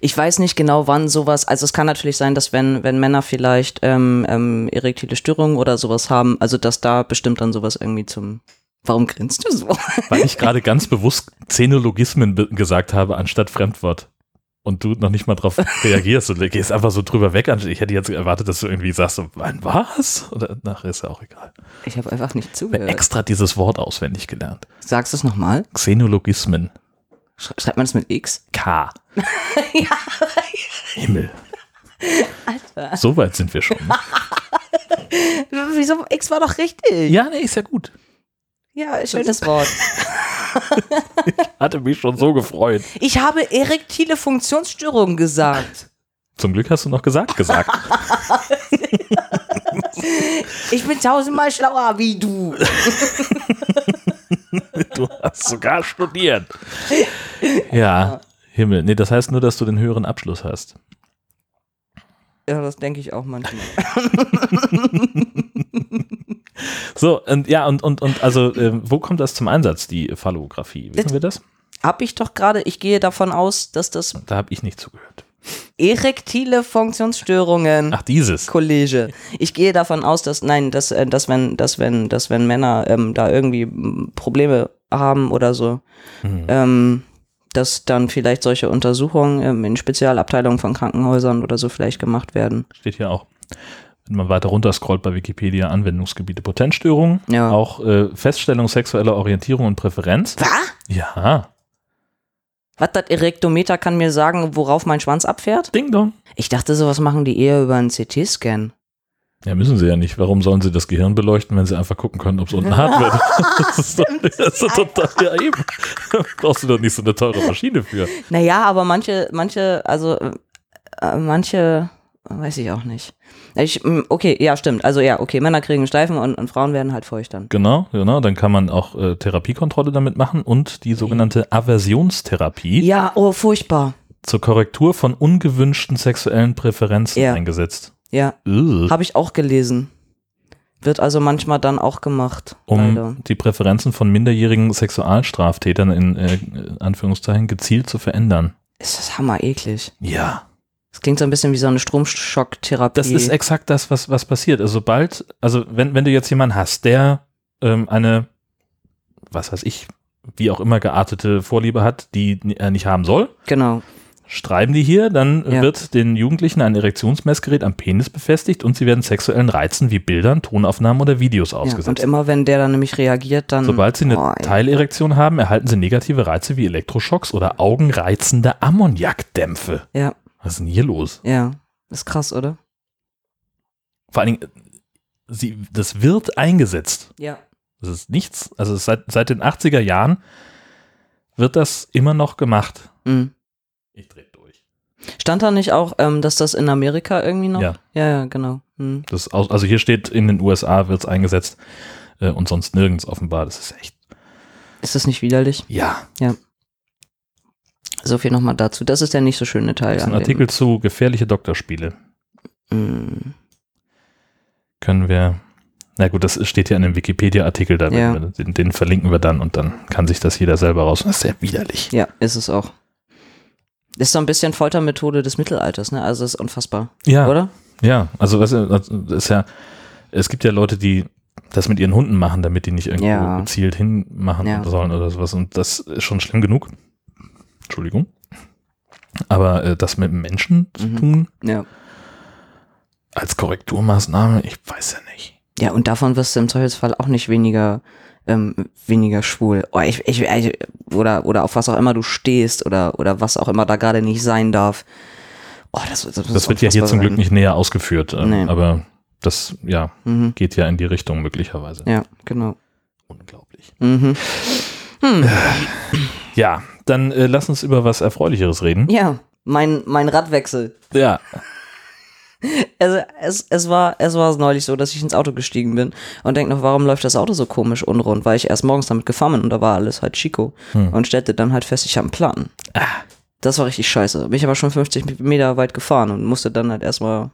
Ich weiß nicht genau, wann sowas, also es kann natürlich sein, dass wenn, wenn Männer vielleicht ähm, ähm, erektile Störungen oder sowas haben, also dass da bestimmt dann sowas irgendwie zum, warum grinst du so? Weil ich gerade ganz bewusst Xenologismen gesagt habe, anstatt Fremdwort. Und du noch nicht mal drauf reagierst und gehst einfach so drüber weg. Ich hätte jetzt erwartet, dass du irgendwie sagst, so, wann was? Oder nachher ist ja auch egal. Ich habe einfach nicht Ich habe zugehört. extra dieses Wort auswendig gelernt. Sagst du es nochmal? Xenologismen. Sch schreibt man das mit X? K. <laughs> <laughs> Himmel. Alter. So weit sind wir schon. <laughs> Wieso? X war doch richtig. Ja, nee, ist ja gut. Ja, schönes <laughs> Wort. Hatte mich schon so gefreut. Ich habe erektile Funktionsstörungen gesagt. Zum Glück hast du noch gesagt, gesagt. <laughs> Ich bin tausendmal schlauer wie du. <laughs> Du hast sogar studiert. Ja, Himmel. Nee, das heißt nur, dass du den höheren Abschluss hast. Ja, das denke ich auch manchmal. So, und ja, und, und, und also, ähm, wo kommt das zum Einsatz, die Phallographie? Wissen wir das? Hab ich doch gerade, ich gehe davon aus, dass das Da habe ich nicht zugehört. erektile Funktionsstörungen Ach, dieses. Kollege. Ich gehe davon aus, dass nein, dass, äh, dass wenn, dass wenn, dass wenn Männer ähm, da irgendwie Probleme haben oder so, Hm. ähm, dass dann vielleicht solche Untersuchungen ähm, in Spezialabteilungen von Krankenhäusern oder so vielleicht gemacht werden. Steht hier auch. Wenn man weiter runter scrollt bei Wikipedia, Anwendungsgebiete Potenzstörungen, Ja. auch äh, Feststellung sexueller Orientierung und Präferenz. Was? Ja, Was das Erektometer kann mir sagen, worauf mein Schwanz abfährt? Ding Dong. Ich dachte, sowas machen die eher über einen CT-Scan. Ja, müssen sie ja nicht. Warum sollen sie das Gehirn beleuchten, wenn sie einfach gucken können, ob es unten hart wird? <laughs> Das ist doch, das ist total, ja eben. <laughs> Brauchst du doch nicht so eine teure Maschine für. Naja, aber manche, manche, also äh, äh, manche, weiß ich auch nicht. Ich, mm, okay, ja, stimmt. Also ja, okay, Männer kriegen Steifen und, und Frauen werden halt feucht dann. Genau, genau. Dann kann man auch äh, Therapiekontrolle damit machen und die sogenannte Aversionstherapie Ja, oh, furchtbar. zur Korrektur von ungewünschten sexuellen Präferenzen Ja. eingesetzt. Ja, habe ich auch gelesen. Wird also manchmal dann auch gemacht. leider. um die Präferenzen von minderjährigen Sexualstraftätern in äh, Anführungszeichen gezielt zu verändern. Ist das hammer eklig. Ja. Das klingt so ein bisschen wie so eine Stromschocktherapie. Das ist exakt das, was, was passiert. Also sobald, also wenn, wenn du jetzt jemanden hast, der ähm, eine, was weiß ich, wie auch immer geartete Vorliebe hat, die er nicht haben soll, genau. schreiben die hier, dann Ja. wird den Jugendlichen ein Erektionsmessgerät am Penis befestigt und sie werden sexuellen Reizen wie Bildern, Tonaufnahmen oder Videos Ja, und ausgesetzt. immer wenn der dann nämlich reagiert, dann. Sobald sie eine Oh. Teilerektion haben, erhalten sie negative Reize wie Elektroschocks oder augenreizende Ammoniakdämpfe. Ja, Was ist denn hier los? ja. Ist krass, oder? Vor allen Dingen, sie, das wird eingesetzt. Ja. Das ist nichts, also seit, seit den 80er Jahren wird das immer noch gemacht. Mhm. Ich dreh durch. Stand da nicht auch, ähm, dass das in Amerika irgendwie noch? Ja. Ja, ja, genau. Hm. Das also hier steht, in den USA wird es eingesetzt äh, und sonst nirgends offenbar. Das ist echt. Ist das nicht widerlich? Ja. So viel nochmal dazu. Das ist der nicht so schöne Teil. Das ist ein Artikel zu gefährliche Doktorspiele. Hm. Können wir. Na gut, das steht ja in dem Wikipedia-Artikel, da Ja. wir- den, den verlinken wir dann und dann kann sich das jeder selber raus. Das ist sehr widerlich. Ja, ist es auch. Ist so ein bisschen Foltermethode des Mittelalters, ne? Also ist unfassbar. Ja, Oder? ja. Also das ist ja, es gibt ja Leute, die das mit ihren Hunden machen, damit die nicht irgendwo Ja. gezielt hinmachen Ja. sollen oder sowas. Und das ist schon schlimm genug. Entschuldigung. Aber äh, das mit Menschen zu Mhm. tun, Ja. als Korrekturmaßnahme, ich weiß ja nicht. Ja, und davon wirst du im Zweifelsfall auch nicht weniger, ähm, weniger schwul. Oh, ich, ich, ich, oder, oder auf was auch immer du stehst oder, oder was auch immer da gerade nicht sein darf. Oh, das, das, Das wird ja hier zum Glück nicht näher ausgeführt, ähm, Nee. aber das ja Mhm. geht ja in die Richtung möglicherweise. Ja, genau. Unglaublich. Mhm. Ja, dann äh, lass uns über was Erfreulicheres reden. Ja, mein, mein Radwechsel. Ja. <laughs> Also es, es war es war neulich so, dass ich ins Auto gestiegen bin und denk noch, warum läuft das Auto so komisch unrund, weil ich erst morgens damit gefahren bin und da war alles halt Chico und stellte dann halt fest, ich habe einen Platten. Das war richtig scheiße. Bin ich aber schon 50 Meter weit gefahren und musste dann halt erstmal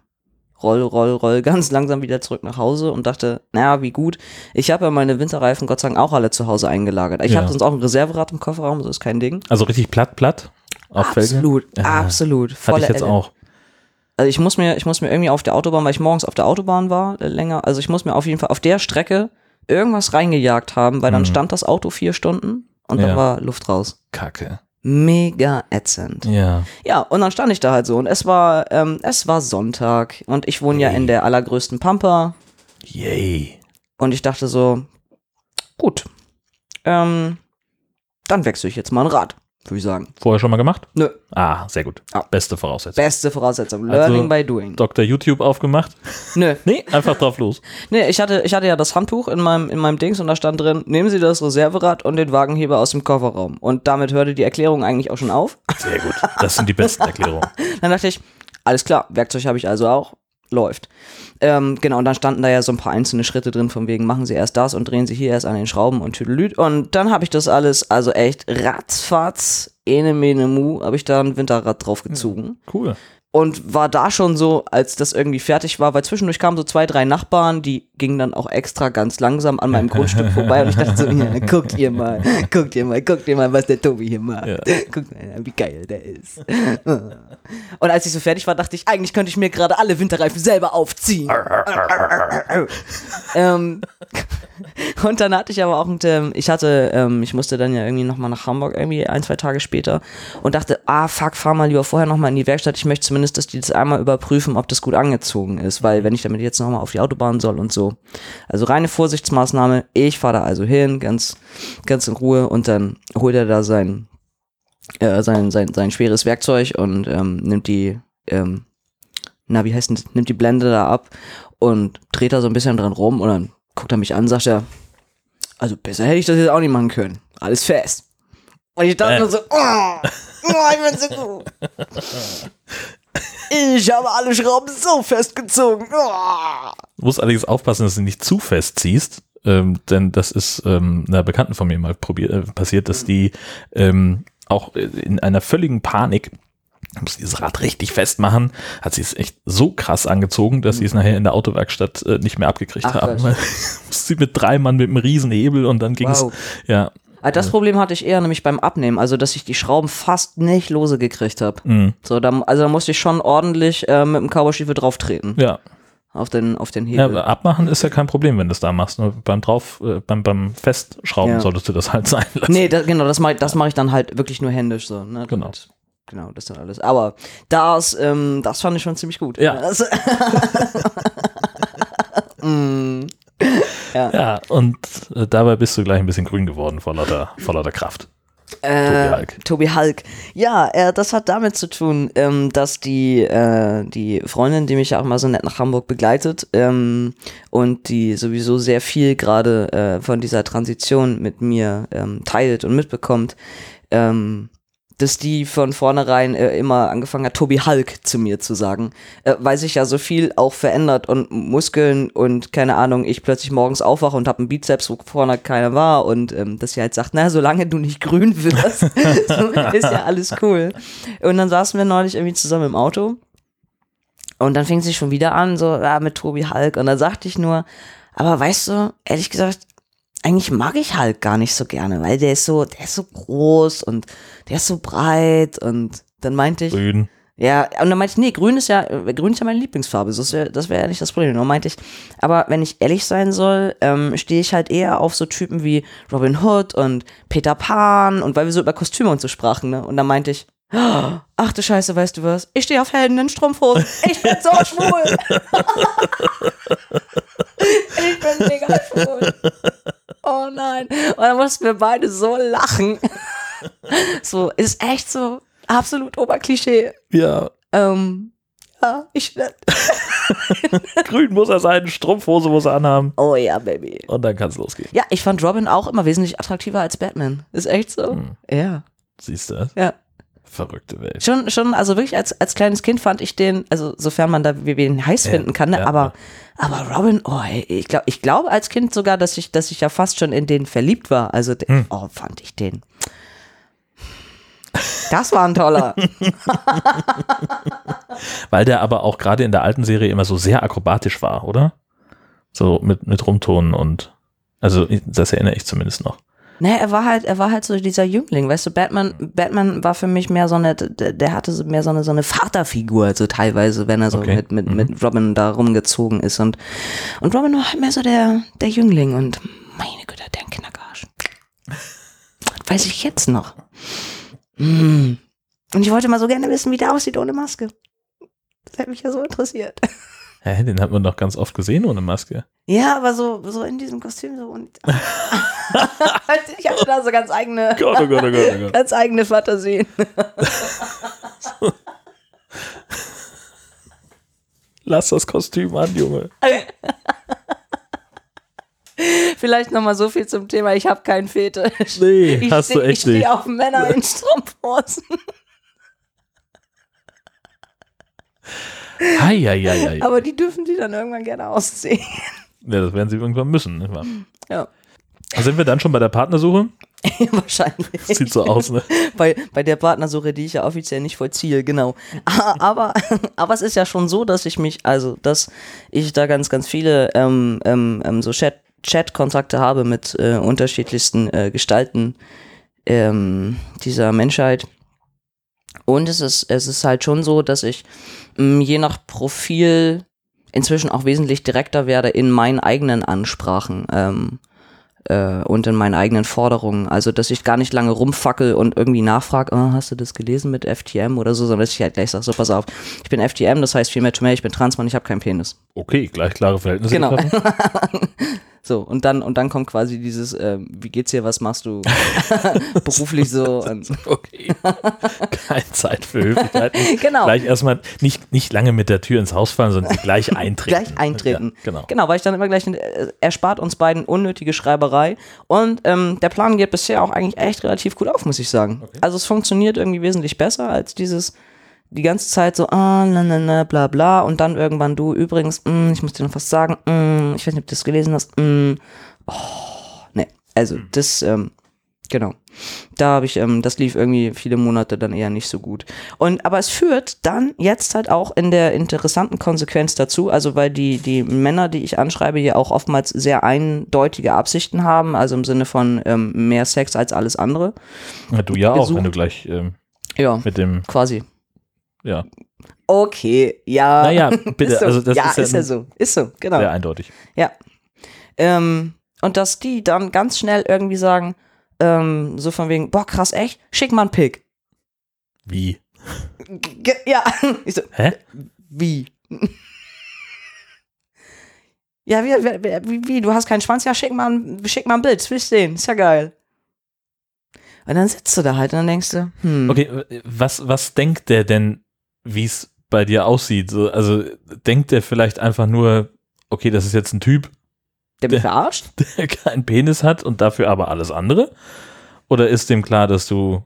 roll, roll, roll <laughs> ganz langsam wieder zurück nach Hause und dachte, naja, wie gut. Ich habe ja meine Winterreifen Gott sei Dank auch alle zu Hause eingelagert. Ich Ja. habe sonst auch ein Reserverad im Kofferraum, so ist kein Ding. Also richtig platt, platt auf Felgen. Absolut, Ja. absolut. Hatte Volle ich jetzt Elle. auch. Also ich muss mir, ich muss mir irgendwie auf der Autobahn, weil ich morgens auf der Autobahn war, äh, länger, also ich muss mir auf jeden Fall auf der Strecke irgendwas reingejagt haben, weil dann Mhm. stand das Auto vier Stunden und Ja. dann war Luft raus. Kacke. Mega ätzend. Ja. Ja, und dann stand ich da halt so und es war, ähm, es war Sonntag und ich wohne ja in der allergrößten Pampa Yay. und ich dachte so, gut, ähm, dann wechsle ich jetzt mal ein Rad, würde ich sagen. Vorher schon mal gemacht? Nö, Ah, sehr gut. Ah. Beste Voraussetzung. beste Voraussetzung, Also- Learning by Doing. Dr. YouTube aufgemacht? Nö, <laughs> Nee, einfach drauf los. <laughs> Nee, ich hatte, ich hatte ja das Handtuch in meinem, in meinem Dings und da stand drin, nehmen Sie das Reserverad und den Wagenheber aus dem Kofferraum. Und damit hörte die Erklärung eigentlich auch schon auf. Sehr gut. Das sind die besten <laughs> Erklärungen. Dann dachte ich, alles klar, Werkzeug habe ich also auch, läuft. Ähm, genau, und dann standen da ja so ein paar einzelne Schritte drin, von wegen, machen Sie erst das und drehen Sie hier erst an den Schrauben und tüdelüt. Und dann habe ich das alles, also echt ratzfatz, ene mene mu, habe ich da ein Winterrad draufgezogen. Cool. Und war da schon so, als das irgendwie fertig war, weil zwischendurch kamen so zwei, drei Nachbarn, die gingen dann auch extra ganz langsam an meinem Grundstück vorbei und ich dachte so, ja, guckt ihr mal, <laughs> guckt ihr mal, guckt ihr mal, was der Tobi hier macht. Ja. Guckt mal, wie geil der ist. <laughs> Und als ich so fertig war, dachte ich, eigentlich könnte ich mir gerade alle Winterreifen selber aufziehen. <laughs> ähm, und dann hatte ich aber auch, ein, ähm, ich hatte, ähm, ich musste dann ja irgendwie nochmal nach Hamburg irgendwie ein, zwei Tage später und dachte, ah fuck, fahr mal lieber vorher nochmal in die Werkstatt. Ich möchte zumindest, dass die das einmal überprüfen, ob das gut angezogen ist, weil wenn ich damit jetzt nochmal auf die Autobahn soll und so. Also reine Vorsichtsmaßnahme, ich fahre da also hin, ganz, ganz in Ruhe und dann holt er da sein, äh, sein, sein, sein schweres Werkzeug und ähm, nimmt die, ähm, na, wie heißt denn, nimmt die Blende da ab und dreht da so ein bisschen dran rum und dann guckt er mich an, sagt er, also besser hätte ich das jetzt auch nicht machen können. Alles fest. Und ich dachte Äh. nur so, oh, oh, ich bin so gut. <laughs> Ich habe alle Schrauben so festgezogen. Oh. Du musst allerdings aufpassen, dass du nicht zu fest ziehst, ähm, denn das ist ähm, einer Bekannten von mir mal probiert, äh, passiert, dass die ähm, auch in einer völligen Panik muss dieses Rad richtig festmachen, hat sie es echt so krass angezogen, dass sie es nachher in der Autowerkstatt äh, nicht mehr abgekriegt Ach, haben. Musste <laughs> sie mit drei Mann mit einem riesen Hebel und dann ging es, Wow. ja, Ah, Das Problem hatte ich eher nämlich beim Abnehmen, also dass ich die Schrauben fast nicht lose gekriegt habe. mh, So, da, also da musste ich schon ordentlich äh, mit dem Cowboystiefel drauf treten. ja. Auf den, auf den Ja, Hebel. aber abmachen ist ja kein Problem, wenn du es da machst. Nur beim drauf, äh, beim, beim Festschrauben Ja. solltest du das halt sein lassen. Nee, da, genau, das mache das mach ich dann halt wirklich nur händisch so. Ne? Genau. Und, genau, das dann alles. Aber das, ähm, das fand ich schon ziemlich gut. Ja. Das, <laughs> mm, <laughs> Ja, und äh, dabei bist du gleich ein bisschen grün geworden vor lauter, vor lauter Kraft. äh, Hulk. Tobi Hulk. Ja, äh, das hat damit zu tun, ähm, dass die, äh, die Freundin, die mich ja auch mal so nett nach Hamburg begleitet ähm, und die sowieso sehr viel gerade äh, von dieser Transition mit mir ähm, teilt und mitbekommt, ähm, dass die von vornherein äh, immer angefangen hat, Tobi Hulk zu mir zu sagen, äh, weil sich ja so viel auch verändert und Muskeln und keine Ahnung, ich plötzlich morgens aufwache und habe einen Bizeps, wo vorne keiner war und ähm, dass sie halt sagt, na, solange du nicht grün wirst, <laughs> ist ja alles cool. Und dann saßen wir neulich irgendwie zusammen im Auto und dann fing sie schon wieder an, so ja, mit Tobi Hulk und dann sagte ich nur, aber weißt du, ehrlich gesagt, eigentlich mag ich Hulk gar nicht so gerne, weil der ist so, der ist so groß und der ist so breit und dann meinte ich, Grün. ja, und dann meinte ich, nee, grün ist ja, grün ist ja meine Lieblingsfarbe, das wäre das wär ja nicht das Problem. Und dann meinte ich, aber wenn ich ehrlich sein soll, ähm, stehe ich halt eher auf so Typen wie Robin Hood und Peter Pan und weil wir so über Kostüme und so sprachen, ne? Und dann meinte ich, ach du Scheiße, weißt du was? Ich stehe auf Helden in Strumpfhosen. Ich bin so <laughs> schwul. <laughs> ich bin mega schwul. Oh nein. Und dann mussten wir beide so lachen. <laughs> So, ist echt so absolut Oberklischee. Ja, Ähm, ja, ich. <laughs> grün muss er sein, Strumpfhose muss er anhaben. Oh ja, Baby. Und dann kann es losgehen. Ja, ich fand Robin auch immer wesentlich attraktiver als Batman. Ist echt so? Hm. Ja. Siehst du? Ja. Verrückte Welt. Schon, schon, also wirklich als, als kleines Kind fand ich den, also sofern man da wie ihn heiß Ja, finden kann, ne? ja, aber, aber Robin, oh, ey, ich glaube, ich glaube als Kind sogar, dass ich, dass ich ja fast schon in den verliebt war. Also, Hm. oh, fand ich den. Das war ein toller. <laughs> Weil der aber auch gerade in der alten Serie immer so sehr akrobatisch war, oder? So mit, mit Rumtonen und, also das erinnere ich zumindest noch. Ne, er war halt, er war halt so dieser Jüngling, weißt du, Batman, Batman war für mich mehr so eine, der, hatte mehr so eine, so eine Vaterfigur, so teilweise, wenn er so Okay. mit, mit, Mhm. mit Robin da rumgezogen ist und, und Robin war halt mehr so der, der Jüngling und meine Güte, der Knackarsch. Das weiß ich jetzt noch. Mm. Und ich wollte mal so gerne wissen, wie der aussieht ohne Maske. Das hätte mich ja so interessiert. Hä, den hat man doch ganz oft gesehen ohne Maske. Ja, aber so, so in diesem Kostüm so und, <laughs> <laughs> da so ganz eigene, Gott, oh Gott, oh Gott, oh Gott. <laughs> ganz eigene Fantasien. <laughs> Lass das Kostüm an, Junge. Vielleicht noch mal so viel zum Thema, ich habe keinen Fetisch. Nee, Ich hast du echt Ich nicht. stehe auf Männer in Strumpfhosen. Heieieiei. Aber die dürfen die dann irgendwann gerne ausziehen. Ja, das werden sie irgendwann müssen. Nicht wahr? Ja, Sind wir dann schon bei der Partnersuche? <laughs> wahrscheinlich. Sieht so aus, ne? <laughs> Bei, bei der Partnersuche, die ich ja offiziell nicht vollziehe, genau. Aber, <laughs> aber es ist ja schon so, dass ich mich, also, dass ich da ganz, ganz viele ähm, ähm, ähm, so Chat, Chat-Kontakte habe mit äh, unterschiedlichsten äh, Gestalten ähm, dieser Menschheit. Und es ist, es ist halt schon so, dass ich mh, je nach Profil inzwischen auch wesentlich direkter werde in meinen eigenen Ansprachen. Ähm, äh, und in meinen eigenen Forderungen. Also, dass ich gar nicht lange rumfackel und irgendwie nachfrage, oh, hast du das gelesen mit FTM oder so, sondern dass ich halt gleich sage, so pass auf, ich bin FTM, das heißt Female to Male, ich bin Transmann, ich habe keinen Penis. Okay, gleich klare Verhältnisse. Genau. <laughs> So, und dann, und dann kommt quasi dieses, ähm, wie geht's dir, was machst du <laughs> beruflich so? <laughs> Okay. Keine Zeit für Höflichkeiten. <laughs> Genau. Gleich erstmal nicht, nicht lange mit der Tür ins Haus fallen, sondern gleich eintreten. gleich eintreten. Ja, genau. Genau, weil ich dann immer gleich, äh, erspart uns beiden unnötige Schreiberei. Und ähm, der Plan geht bisher auch eigentlich echt relativ gut auf, muss ich sagen. Also es funktioniert irgendwie wesentlich besser als dieses die ganze Zeit so, ah, na, na, na, bla, bla. Und dann irgendwann du, übrigens, mm, ich muss dir noch was sagen, mm, ich weiß nicht, ob du das gelesen hast, mm, oh, ne, also das, ähm, genau. Da habe ich, ähm, das lief irgendwie viele Monate dann eher nicht so gut. Und aber es führt dann jetzt halt auch in der interessanten Konsequenz dazu, also weil die, die Männer, die ich anschreibe, ja auch oftmals sehr eindeutige Absichten haben, also im Sinne von ähm, mehr Sex als alles andere. Ja, du ja auch, gesucht. wenn du gleich ähm, Ja, mit dem, quasi. Ja. Okay, ja. Naja, <laughs> bitte, Ist so. also das ja, ist ja ist ja so. Ist so, genau. sehr eindeutig. Ja. Ähm, und dass die dann ganz schnell irgendwie sagen, ähm, so von wegen, boah, krass, echt? Schick mal einen Pick. Wie? Ge ja. <laughs> Ich so, Hä? wie? <laughs> ja, wie, wie, wie, wie, du hast keinen Schwanz? Ja, schick mal ein, schick mal ein Bild, das will ich sehen, ist ja geil. Und dann sitzt du da halt und dann denkst du, hm, Okay, äh, was, was denkt der denn, wie es bei dir aussieht? So, also denkt der vielleicht einfach nur, okay, das ist jetzt ein Typ, der mich verarscht? <laughs> der keinen Penis hat und dafür aber alles andere? Oder ist dem klar, dass du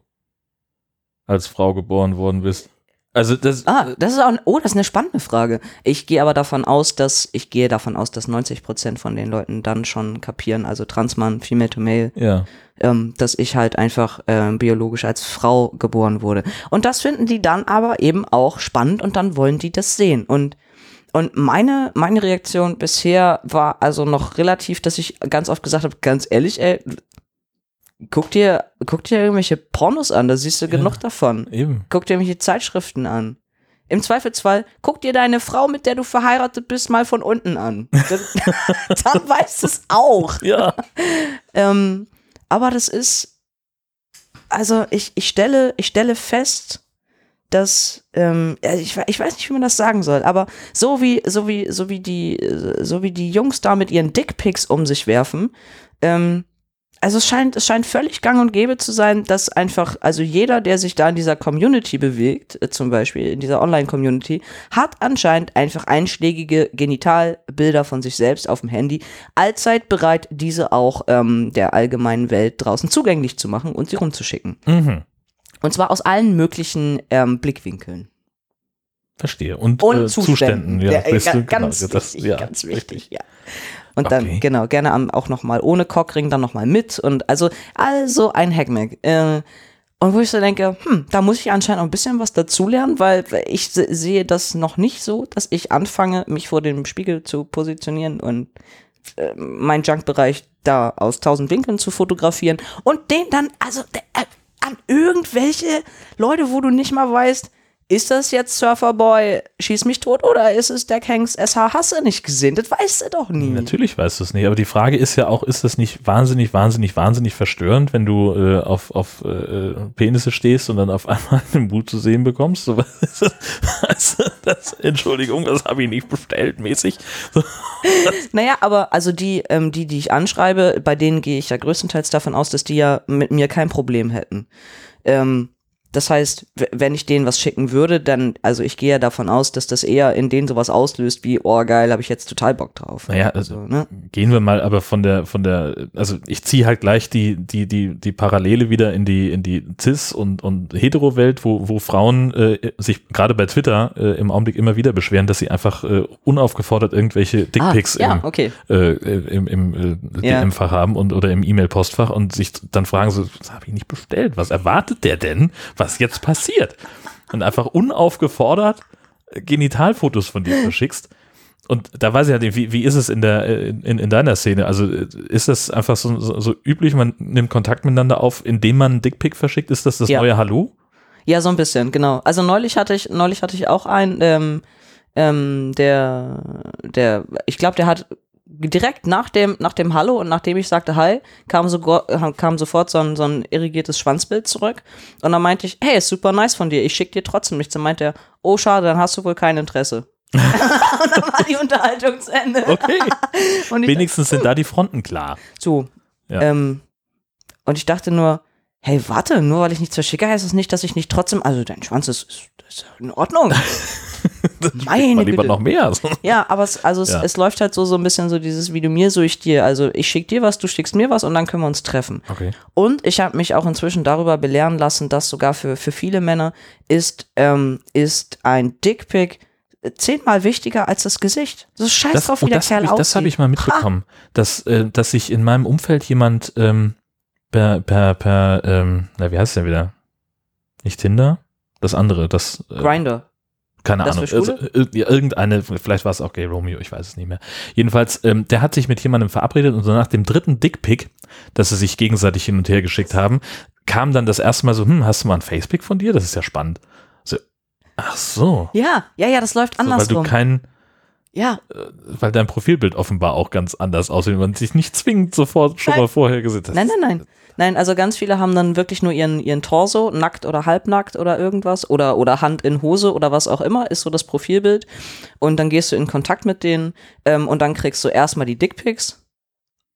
als Frau geboren worden bist? Also das, Ah, das ist auch, oh, das ist eine spannende Frage. Ich gehe aber davon aus, dass, ich gehe davon aus, dass 90 Prozent von den Leuten dann schon kapieren, also Transmann, Female to Male, ja. Ähm, dass ich halt einfach ähm, biologisch als Frau geboren wurde. Und das finden die dann aber eben auch spannend und dann wollen die das sehen. Und, und meine, meine Reaktion bisher war also noch relativ, dass ich ganz oft gesagt habe, ganz ehrlich, ey, guck dir, guck dir irgendwelche Pornos an, da siehst du genug davon. Eben. Guck dir irgendwelche Zeitschriften an. Im Zweifelsfall, guck dir deine Frau, mit der du verheiratet bist, mal von unten an. <laughs> Dann, <laughs> dann weißt du es auch. Ja. <laughs> Ähm, aber das ist, also ich, ich, stelle, ich stelle fest, dass, ähm, ich, ich weiß nicht, wie man das sagen soll, aber so wie, so wie, so wie die, so wie die Jungs da mit ihren Dickpics um sich werfen, ähm, also es scheint, es scheint völlig gang und gäbe zu sein, dass einfach, also jeder, der sich da in dieser Community bewegt, äh, zum Beispiel in dieser Online-Community, hat anscheinend einfach einschlägige Genitalbilder von sich selbst auf dem Handy, allzeit bereit, diese auch ähm, der allgemeinen Welt draußen zugänglich zu machen und sie rumzuschicken. Mhm. Und zwar aus allen möglichen ähm, Blickwinkeln. Verstehe. Und, Und äh, Zuständen. Zuständen. Ja, Ja, du, ganz genau, das, wichtig, ja, ganz wichtig, richtig. ja. Und Okay. dann, genau, gerne am- auch nochmal ohne Cockring, dann nochmal mit und also, also ein Hackmack. Äh, und wo ich so denke, hm, da muss ich anscheinend auch ein bisschen was dazulernen, weil ich se- sehe das noch nicht so, dass ich anfange, mich vor dem Spiegel zu positionieren und äh, meinen Junkbereich da aus tausend Winkeln zu fotografieren und den dann, also äh, an irgendwelche Leute, wo du nicht mal weißt, ist das jetzt Surferboy, schieß mich tot oder ist es der Hanks SH Hasse nicht gesehen? Das weißt du doch nie. Natürlich weißt du es nicht, aber die Frage ist ja auch, ist das nicht wahnsinnig, wahnsinnig, wahnsinnig verstörend, wenn du äh, auf, auf äh, Penisse stehst und dann auf einmal <laughs> einen Boot zu sehen bekommst? So, <laughs> was ist das? Das, Entschuldigung, das habe ich nicht bestellt, mäßig. So, <laughs> Naja, aber also die, ähm, die, die ich anschreibe, bei denen gehe ich ja größtenteils davon aus, dass die ja mit mir kein Problem hätten. Ähm, das heißt, wenn ich denen was schicken würde, dann, also ich gehe ja davon aus, dass das eher in denen sowas auslöst wie, oh geil, habe ich jetzt total Bock drauf. Naja, also So, ne? gehen wir mal aber von der, von der, also ich ziehe halt gleich die, die, die, die Parallele wieder in die, in die Cis- und, und Hetero-Welt, wo, wo Frauen äh, sich gerade bei Twitter äh, im Augenblick immer wieder beschweren, dass sie einfach äh, unaufgefordert irgendwelche Dickpics ah, ja, im, okay. äh, im, im äh, Ja. DM-Fach haben und oder im E-Mail-Postfach und sich dann fragen so, das habe ich nicht bestellt. Was erwartet der denn, was jetzt passiert? Und einfach unaufgefordert äh, Genitalfotos von dir verschickst. Und da weiß ich halt wie, wie ist es in der in, in deiner Szene? Also äh, ist das einfach so, so, so üblich, man nimmt Kontakt miteinander auf, indem man einen Dickpick verschickt? Ist das das Ja. neue Hallo? Ja, so ein bisschen, genau. Also neulich hatte ich, neulich hatte ich auch einen, ähm, ähm, der, der, ich glaube, der hat direkt nach dem, nach dem Hallo und nachdem ich sagte Hi, kam, so, kam sofort so ein, so ein irrigiertes Schwanzbild zurück. Und dann meinte ich, hey, ist super nice von dir, ich schick dir trotzdem nichts. Dann meinte er, oh schade, dann hast du wohl kein Interesse. <laughs> <laughs> und dann war die Unterhaltung zu Ende. Okay. <laughs> Wenigstens sind da die Fronten klar. so. Ja. Ähm, und ich dachte nur, hey, warte, nur weil ich nichts verschicke, heißt das nicht, dass ich nicht trotzdem, also dein Schwanz ist, ist, ist in Ordnung. Meine Mal lieber noch mehr. Ja, aber es, also es, Ja. es läuft halt so, so ein bisschen so dieses wie du mir, so ich dir. Also ich schick dir was, du schickst mir was und dann können wir uns treffen. Okay. Und ich habe mich auch inzwischen darüber belehren lassen, dass sogar für, für viele Männer ist, ähm, ist ein Dickpick zehnmal wichtiger als das Gesicht. Das ist scheiß Das, drauf, wie der das Kerl habe ich, aussieht. das hab ich mal mitbekommen, dass, äh, dass sich in meinem Umfeld jemand ähm, per, per, per ähm, na, wie heißt der wieder? Nicht Tinder? Das andere, das, äh, Grinder. Keine das Ahnung, also, äh, irgendeine, vielleicht war es auch Gay Romeo, ich weiß es nicht mehr. Jedenfalls, ähm, der hat sich mit jemandem verabredet und so nach dem dritten Dickpick, dass sie sich gegenseitig hin und her geschickt haben, kam dann das erste Mal so, hm, hast du mal ein Facepick von dir? Das ist ja spannend. So, ach so. Ja, ja, ja, das läuft So, weil du andersrum. Ja, weil dein Profilbild offenbar auch ganz anders aussieht, man sich nicht zwingend sofort schon Nein. mal vorher gesehen hat. Nein, nein, nein. Nein, also ganz viele haben dann wirklich nur ihren, ihren Torso, nackt oder halbnackt oder irgendwas oder, oder Hand in Hose oder was auch immer, ist so das Profilbild. Und dann gehst du in Kontakt mit denen ähm, und dann kriegst du erstmal die Dickpics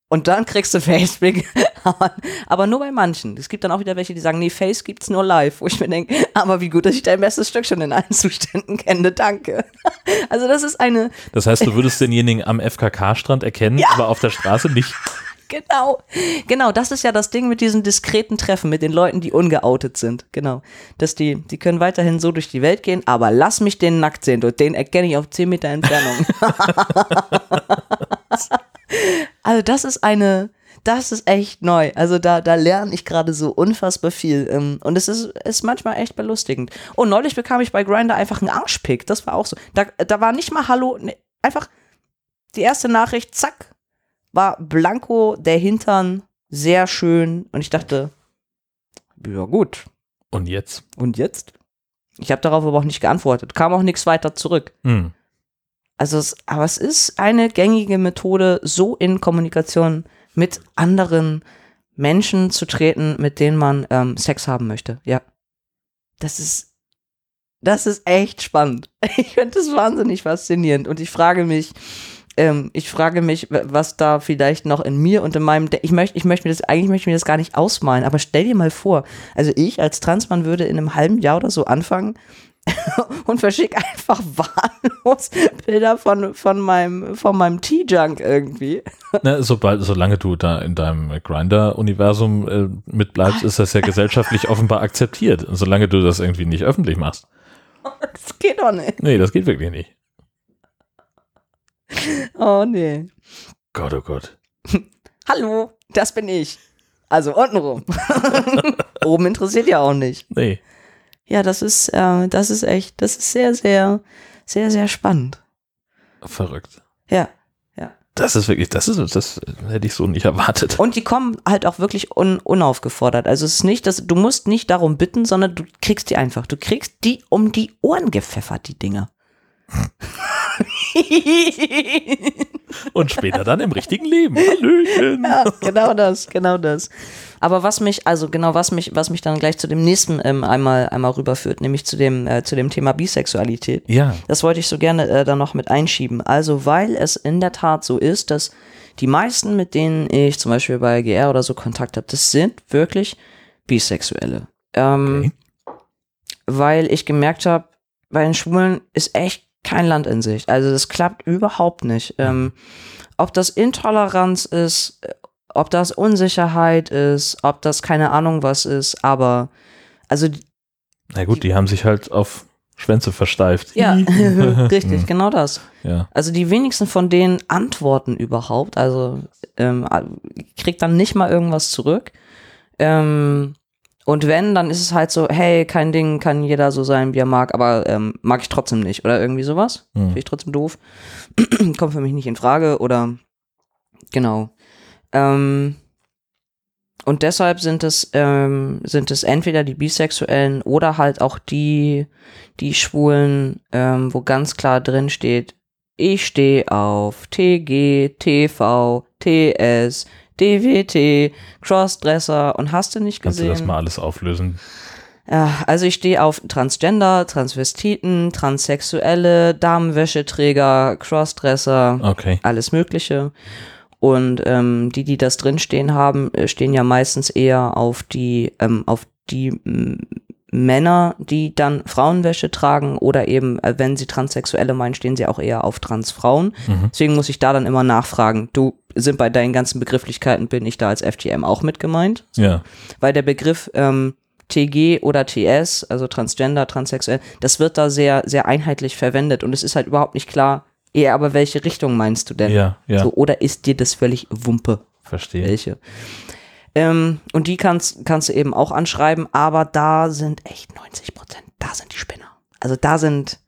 und dann kriegst du <laughs> Facepick. aber, aber nur bei manchen. Es gibt dann auch wieder welche, die sagen, nee, Face gibt's nur live, wo ich mir denke, aber wie gut, dass ich dein bestes Stück schon in allen Zuständen kenne, danke. also das ist eine, Das heißt, du würdest denjenigen am FKK-Strand erkennen, Ja. aber auf der Straße nicht. <laughs> Genau, genau, das ist ja das Ding mit diesen diskreten Treffen, mit den Leuten, die ungeoutet sind. Genau, dass die, die können weiterhin so durch die Welt gehen, aber lass mich den nackt sehen, den erkenne ich auf 10 Meter Entfernung. <laughs> also das ist eine, das ist echt neu. Also da, da lerne ich gerade so unfassbar viel. ähm, Und es ist, ist manchmal echt belustigend. Und neulich bekam ich bei Grinder einfach einen Arschpick. Das war auch so. Da, da war nicht mal Hallo, nee, einfach die erste Nachricht, zack, war Blanco, der Hintern, sehr schön. Und ich dachte, ja gut. Und jetzt? Und jetzt? Ich habe darauf aber auch nicht geantwortet. Kam auch nichts weiter zurück. Hm. Also, es, aber es ist eine gängige Methode, so in Kommunikation mit anderen Menschen zu treten, mit denen man ähm, Sex haben möchte. Ja. Das ist, das ist echt spannend. <laughs> Ich finde das wahnsinnig faszinierend. Und ich frage mich, ähm, ich frage mich, was da vielleicht noch in mir und in meinem, De ich möchte, ich möchte mir das, eigentlich möchte ich mir das gar nicht ausmalen, aber stell dir mal vor, also ich als Transmann würde in einem halben Jahr oder so anfangen, <laughs> und verschicke einfach wahllos Bilder von, von meinem, von meinem T-Junk irgendwie. <laughs> Na, sobald, solange du da in deinem Grinder-Universum äh, mitbleibst, ist das ja gesellschaftlich <laughs> offenbar akzeptiert. Solange du das irgendwie nicht öffentlich machst. Das geht doch nicht. Nee, das geht wirklich nicht. Oh nee. Gott, oh Gott. Hallo, das bin ich. Also untenrum. Oben interessiert ja auch nicht. Nee. Ja, das ist, äh, das ist echt, das ist sehr, sehr, sehr, sehr spannend. Verrückt. Ja. Das ist wirklich, das ist, das hätte ich so nicht erwartet. Und die kommen halt auch wirklich un unaufgefordert. Also es ist nicht, dass du musst nicht darum bitten, sondern du kriegst die einfach. Du kriegst die um die Ohren gepfeffert, die Dinger. <laughs> <laughs> Und später dann im richtigen Leben. Hallöchen. ja, genau das, genau das. Aber was mich, also genau was mich, was mich dann gleich zu dem nächsten ähm, einmal, einmal rüberführt, nämlich zu dem, äh, zu dem Thema Bisexualität. Ja. Das wollte ich so gerne äh, da noch mit einschieben. Also, weil es in der Tat so ist, dass die meisten, mit denen ich zum Beispiel bei GR oder so Kontakt habe, das sind wirklich Bisexuelle. Ähm, Okay. Weil ich gemerkt habe, bei den Schwulen ist echt kein Land in Sicht. Also das klappt überhaupt nicht. Ähm, ob das Intoleranz ist, äh, ob das Unsicherheit ist, ob das keine Ahnung was ist, aber also Na gut, die haben sich halt auf Schwänze versteift. ja, <laughs> richtig, genau das. Ja. Also die wenigsten von denen antworten überhaupt. Also ähm, kriegt dann nicht mal irgendwas zurück. Ähm, und wenn, dann ist es halt so, hey, kein Ding, kann jeder so sein, wie er mag, aber ähm, mag ich trotzdem nicht oder irgendwie sowas. Hm. Finde ich trotzdem doof. <clears throat> Kommt für mich nicht in Frage oder genau. Ähm, und deshalb sind es, ähm, sind es entweder die Bisexuellen oder halt auch die, die Schwulen, ähm, wo ganz klar drin steht, ich stehe auf TG, TV, TS, DWT, Crossdresser und hast du nicht Kannst du gesehen? das mal alles auflösen? Ja, also ich stehe auf Transgender, Transvestiten, Transsexuelle, Damenwäscheträger, Crossdresser, Okay. alles Mögliche. Und ähm, die, die das drinstehen haben, äh, stehen ja meistens eher auf die, ähm, auf die Männer, die dann Frauenwäsche tragen oder eben, äh, wenn sie Transsexuelle meinen, stehen sie auch eher auf Transfrauen. Mhm. Deswegen muss ich da dann immer nachfragen, du, sind bei deinen ganzen Begrifflichkeiten, bin ich da als FGM auch mit gemeint? Ja. weil der Begriff ähm, TG oder TS, also Transgender, Transsexuell, das wird da sehr, sehr einheitlich verwendet und es ist halt überhaupt nicht klar, eher aber welche Richtung meinst du denn? Ja, ja. So, oder ist dir das völlig Wumpe? Verstehe. Welche? Ähm, und die kannst, kannst du eben auch anschreiben, aber da sind echt 90 Prozent, da sind die Spinner. Also da sind,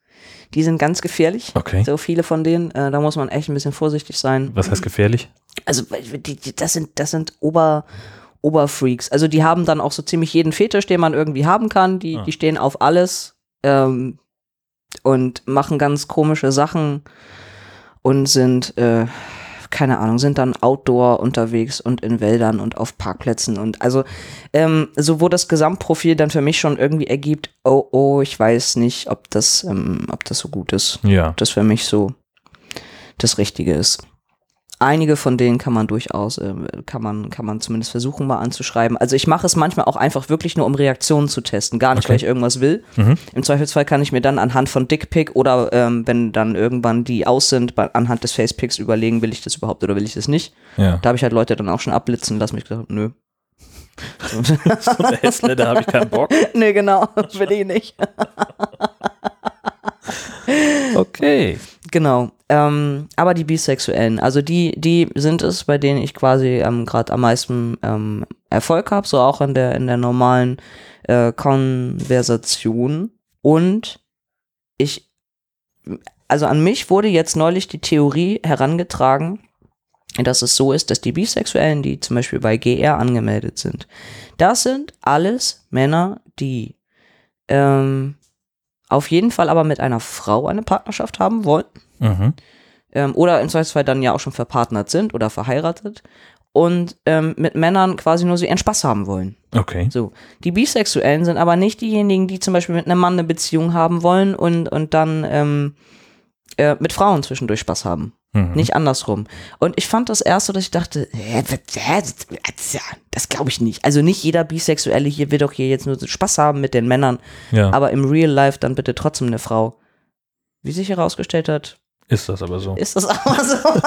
die sind ganz gefährlich. Okay. So viele von denen, äh, da muss man echt ein bisschen vorsichtig sein. Was heißt gefährlich? Also die, die, das sind, das sind Ober, Oberfreaks. Also die haben dann auch so ziemlich jeden Fetisch, den man irgendwie haben kann. Die, Ah. die stehen auf alles ähm, und machen ganz komische Sachen und sind, äh, keine Ahnung, sind dann outdoor unterwegs und in Wäldern und auf Parkplätzen und also ähm, so wo das Gesamtprofil dann für mich schon irgendwie ergibt, oh oh, ich weiß nicht, ob das, ähm, ob das so gut ist Ja. ob das für mich so das Richtige ist. Einige von denen kann man durchaus, äh, kann man, kann man zumindest versuchen mal anzuschreiben. Also ich mache es manchmal auch einfach wirklich nur, um Reaktionen zu testen. Gar nicht, Okay. weil ich irgendwas will. Mhm. Im Zweifelsfall kann ich mir dann anhand von Dickpick oder ähm, wenn dann irgendwann die aus sind, bei, anhand des Facepicks überlegen, will ich das überhaupt oder will ich das nicht. Ja. Da habe ich halt Leute dann auch schon abblitzen lassen. Ich gesagt, nö. <laughs> so eine Hässle, da habe ich keinen Bock. <laughs> nee, genau, will ich nicht. <laughs> Okay. Genau. Ähm, aber die Bisexuellen, also die, die sind es, bei denen ich quasi ähm, gerade am meisten ähm, Erfolg habe, so auch in der, in der normalen äh, Konversation. Und ich, also an mich wurde jetzt neulich die Theorie herangetragen, dass es so ist, dass die Bisexuellen, die zum Beispiel bei GR angemeldet sind, das sind alles Männer, die ähm, auf jeden Fall aber mit einer Frau eine Partnerschaft haben wollen Mhm. ähm, oder im Zweifelsfall dann ja auch schon verpartnert sind oder verheiratet und ähm, mit Männern quasi nur so ihren Spaß haben wollen. Okay. So. Die Bisexuellen sind aber nicht diejenigen, die zum Beispiel mit einem Mann eine Beziehung haben wollen und, und dann ähm, äh, mit Frauen zwischendurch Spaß haben. Mhm. Nicht andersrum. Und ich fand das erste, dass ich dachte, das, glaube ich nicht. Also nicht jeder Bisexuelle hier will doch hier jetzt nur Spaß haben mit den Männern, Ja, aber im Real Life dann bitte trotzdem eine Frau. Wie sich herausgestellt hat, ist das aber so. ist das auch so. <laughs>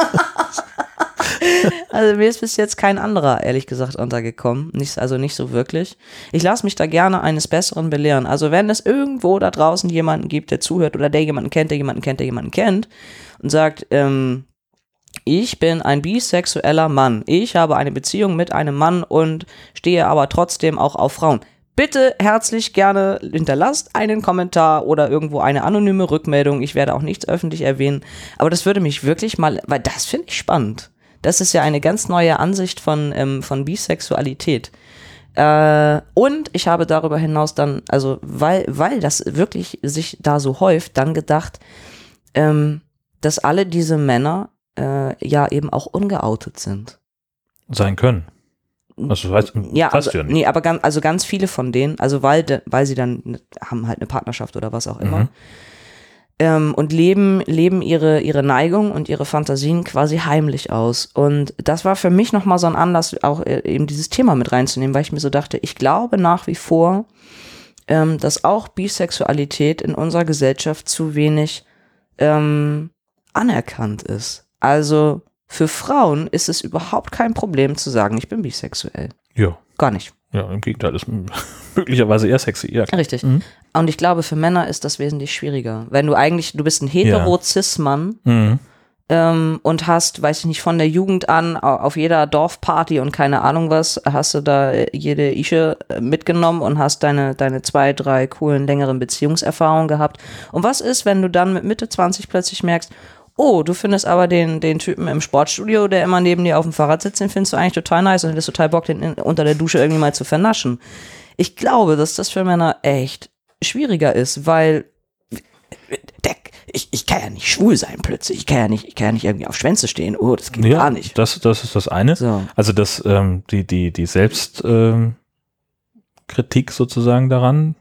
also mir ist bis jetzt kein anderer, ehrlich gesagt, untergekommen. Nicht, also nicht so wirklich. Ich lasse mich da gerne eines Besseren belehren. Also wenn es irgendwo da draußen jemanden gibt, der zuhört oder der jemanden kennt, der jemanden kennt, der jemanden kennt und sagt, ähm, ich bin ein bisexueller Mann. Ich habe eine Beziehung mit einem Mann und stehe aber trotzdem auch auf Frauen. Bitte herzlich gerne hinterlasst einen Kommentar oder irgendwo eine anonyme Rückmeldung. Ich werde auch nichts öffentlich erwähnen. Aber das würde mich wirklich mal, weil das finde ich spannend. Das ist ja eine ganz neue Ansicht von, ähm, von Bisexualität. Äh, und ich habe darüber hinaus dann, also weil, weil das wirklich sich da so häuft, dann gedacht, ähm, dass alle diese Männer äh, ja eben auch ungeoutet sind. Sein können. Also, das heißt, Ja, also, ja nicht. nee, aber ganz, also ganz viele von denen, also weil, de, weil sie dann haben halt eine Partnerschaft oder was auch immer Mhm. ähm, und leben, leben ihre, ihre Neigung und ihre Fantasien quasi heimlich aus. Und das war für mich nochmal so ein Anlass, auch äh, eben dieses Thema mit reinzunehmen, weil ich mir so dachte, ich glaube nach wie vor, ähm, dass auch Bisexualität in unserer Gesellschaft zu wenig ähm, anerkannt ist. Also für Frauen ist es überhaupt kein Problem zu sagen, ich bin bisexuell. Ja. Gar nicht. Ja, im Gegenteil, ist <laughs> möglicherweise eher sexy. Ja. Richtig. Mhm. Und ich glaube, für Männer ist das wesentlich schwieriger. Wenn du eigentlich, du bist ein hetero-cis-Mann Mhm. ähm, und hast, weiß ich nicht, von der Jugend an au- auf jeder Dorfparty und keine Ahnung was, hast du da äh, jede Ische äh, mitgenommen und hast deine, deine zwei, drei coolen, längeren Beziehungserfahrungen gehabt. Und was ist, wenn du dann mit Mitte 20 plötzlich merkst, oh, du findest aber den, den Typen im Sportstudio, der immer neben dir auf dem Fahrrad sitzt, den findest du eigentlich total nice und hättest total Bock, den in, unter der Dusche irgendwie mal zu vernaschen. Ich glaube, dass das für Männer echt schwieriger ist, weil der, ich, ich kann ja nicht schwul sein plötzlich. Ich kann ja nicht, ich kann ja nicht irgendwie auf Schwänze stehen. Oh, das geht Ja, gar nicht. Das, das ist das eine. So. Also das, ähm, die, die, die Selbstkritik ähm, sozusagen daran,